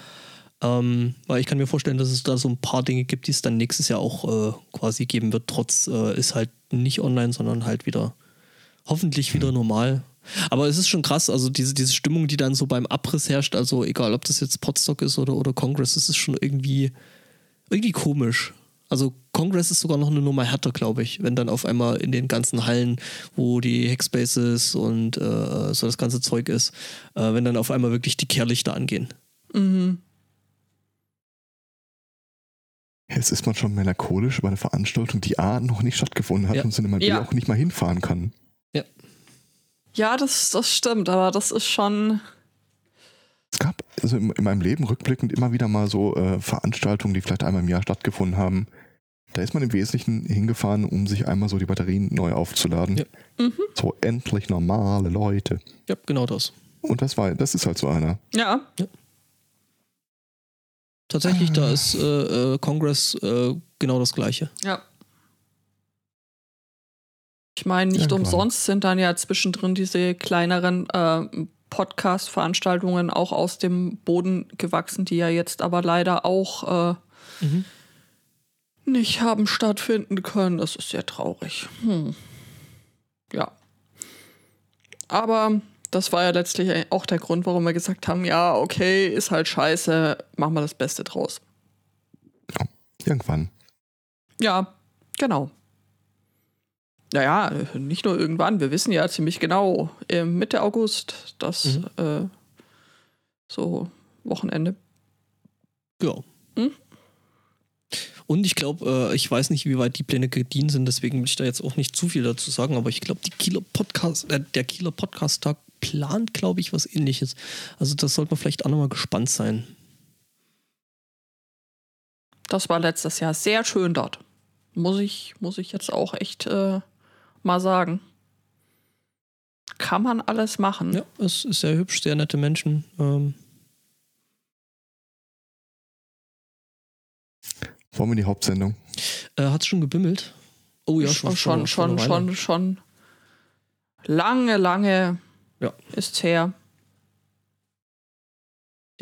Ähm, weil ich kann mir vorstellen, dass es da so ein paar Dinge gibt, die es dann nächstes Jahr auch äh, quasi geben wird. Trotz äh, ist halt nicht online, sondern halt wieder hoffentlich wieder normal. Aber es ist schon krass, also diese, diese Stimmung, die dann so beim Abriss herrscht, also egal ob das jetzt Potstock ist oder, oder Congress, es ist schon irgendwie, irgendwie komisch. Also Congress ist sogar noch eine Nummer härter, glaube ich, wenn dann auf einmal in den ganzen Hallen, wo die Hackspaces und äh, so das ganze Zeug ist, äh, wenn dann auf einmal wirklich die Kehrlichter angehen. Mhm. Jetzt ist man schon melancholisch über eine Veranstaltung, die A noch nicht stattgefunden hat Ja. und man Ja. B auch nicht mal hinfahren kann. Ja, das, das stimmt, aber das ist schon. Es gab also in, in meinem Leben rückblickend immer wieder mal so äh, Veranstaltungen, die vielleicht einmal im Jahr stattgefunden haben. Da ist man im Wesentlichen hingefahren, um sich einmal so die Batterien neu aufzuladen. Ja. Mhm. So endlich normale Leute. Ja, genau das. Und das war, das ist halt so einer. Ja, Tatsächlich, da ist äh, äh, Congress äh, genau das Gleiche. ja. Ich meine, nicht Irgendwann. umsonst sind dann ja zwischendrin diese kleineren äh, Podcast-Veranstaltungen auch aus dem Boden gewachsen, die ja jetzt aber leider auch äh, Mhm. nicht haben stattfinden können. Das ist sehr traurig. Hm. Ja. Aber das war ja letztlich auch der Grund, warum wir gesagt haben, ja, okay, ist halt scheiße, machen wir das Beste draus. Irgendwann. Ja, genau. Naja, nicht nur irgendwann, wir wissen ja ziemlich genau, äh, Mitte August, das Mhm. äh, so Wochenende. Ja. Hm? Und ich glaube, äh, ich weiß nicht, wie weit die Pläne gedient sind, deswegen will ich da jetzt auch nicht zu viel dazu sagen, aber ich glaube, die Kieler Podcast, äh, der Kieler Podcast-Tag plant, glaube ich, was ähnliches. Also das sollte man vielleicht auch nochmal gespannt sein. Das war letztes Jahr sehr schön dort. Muss ich, muss ich jetzt auch echt äh, mal sagen. Kann man alles machen. Ja, es ist sehr hübsch, sehr nette Menschen. Ähm, Wollen wir die Hauptsendung? äh, Hat es schon gebimmelt? Oh ja, schon, schon, schon, Weile. schon, schon. Lange, lange Ja. ist her.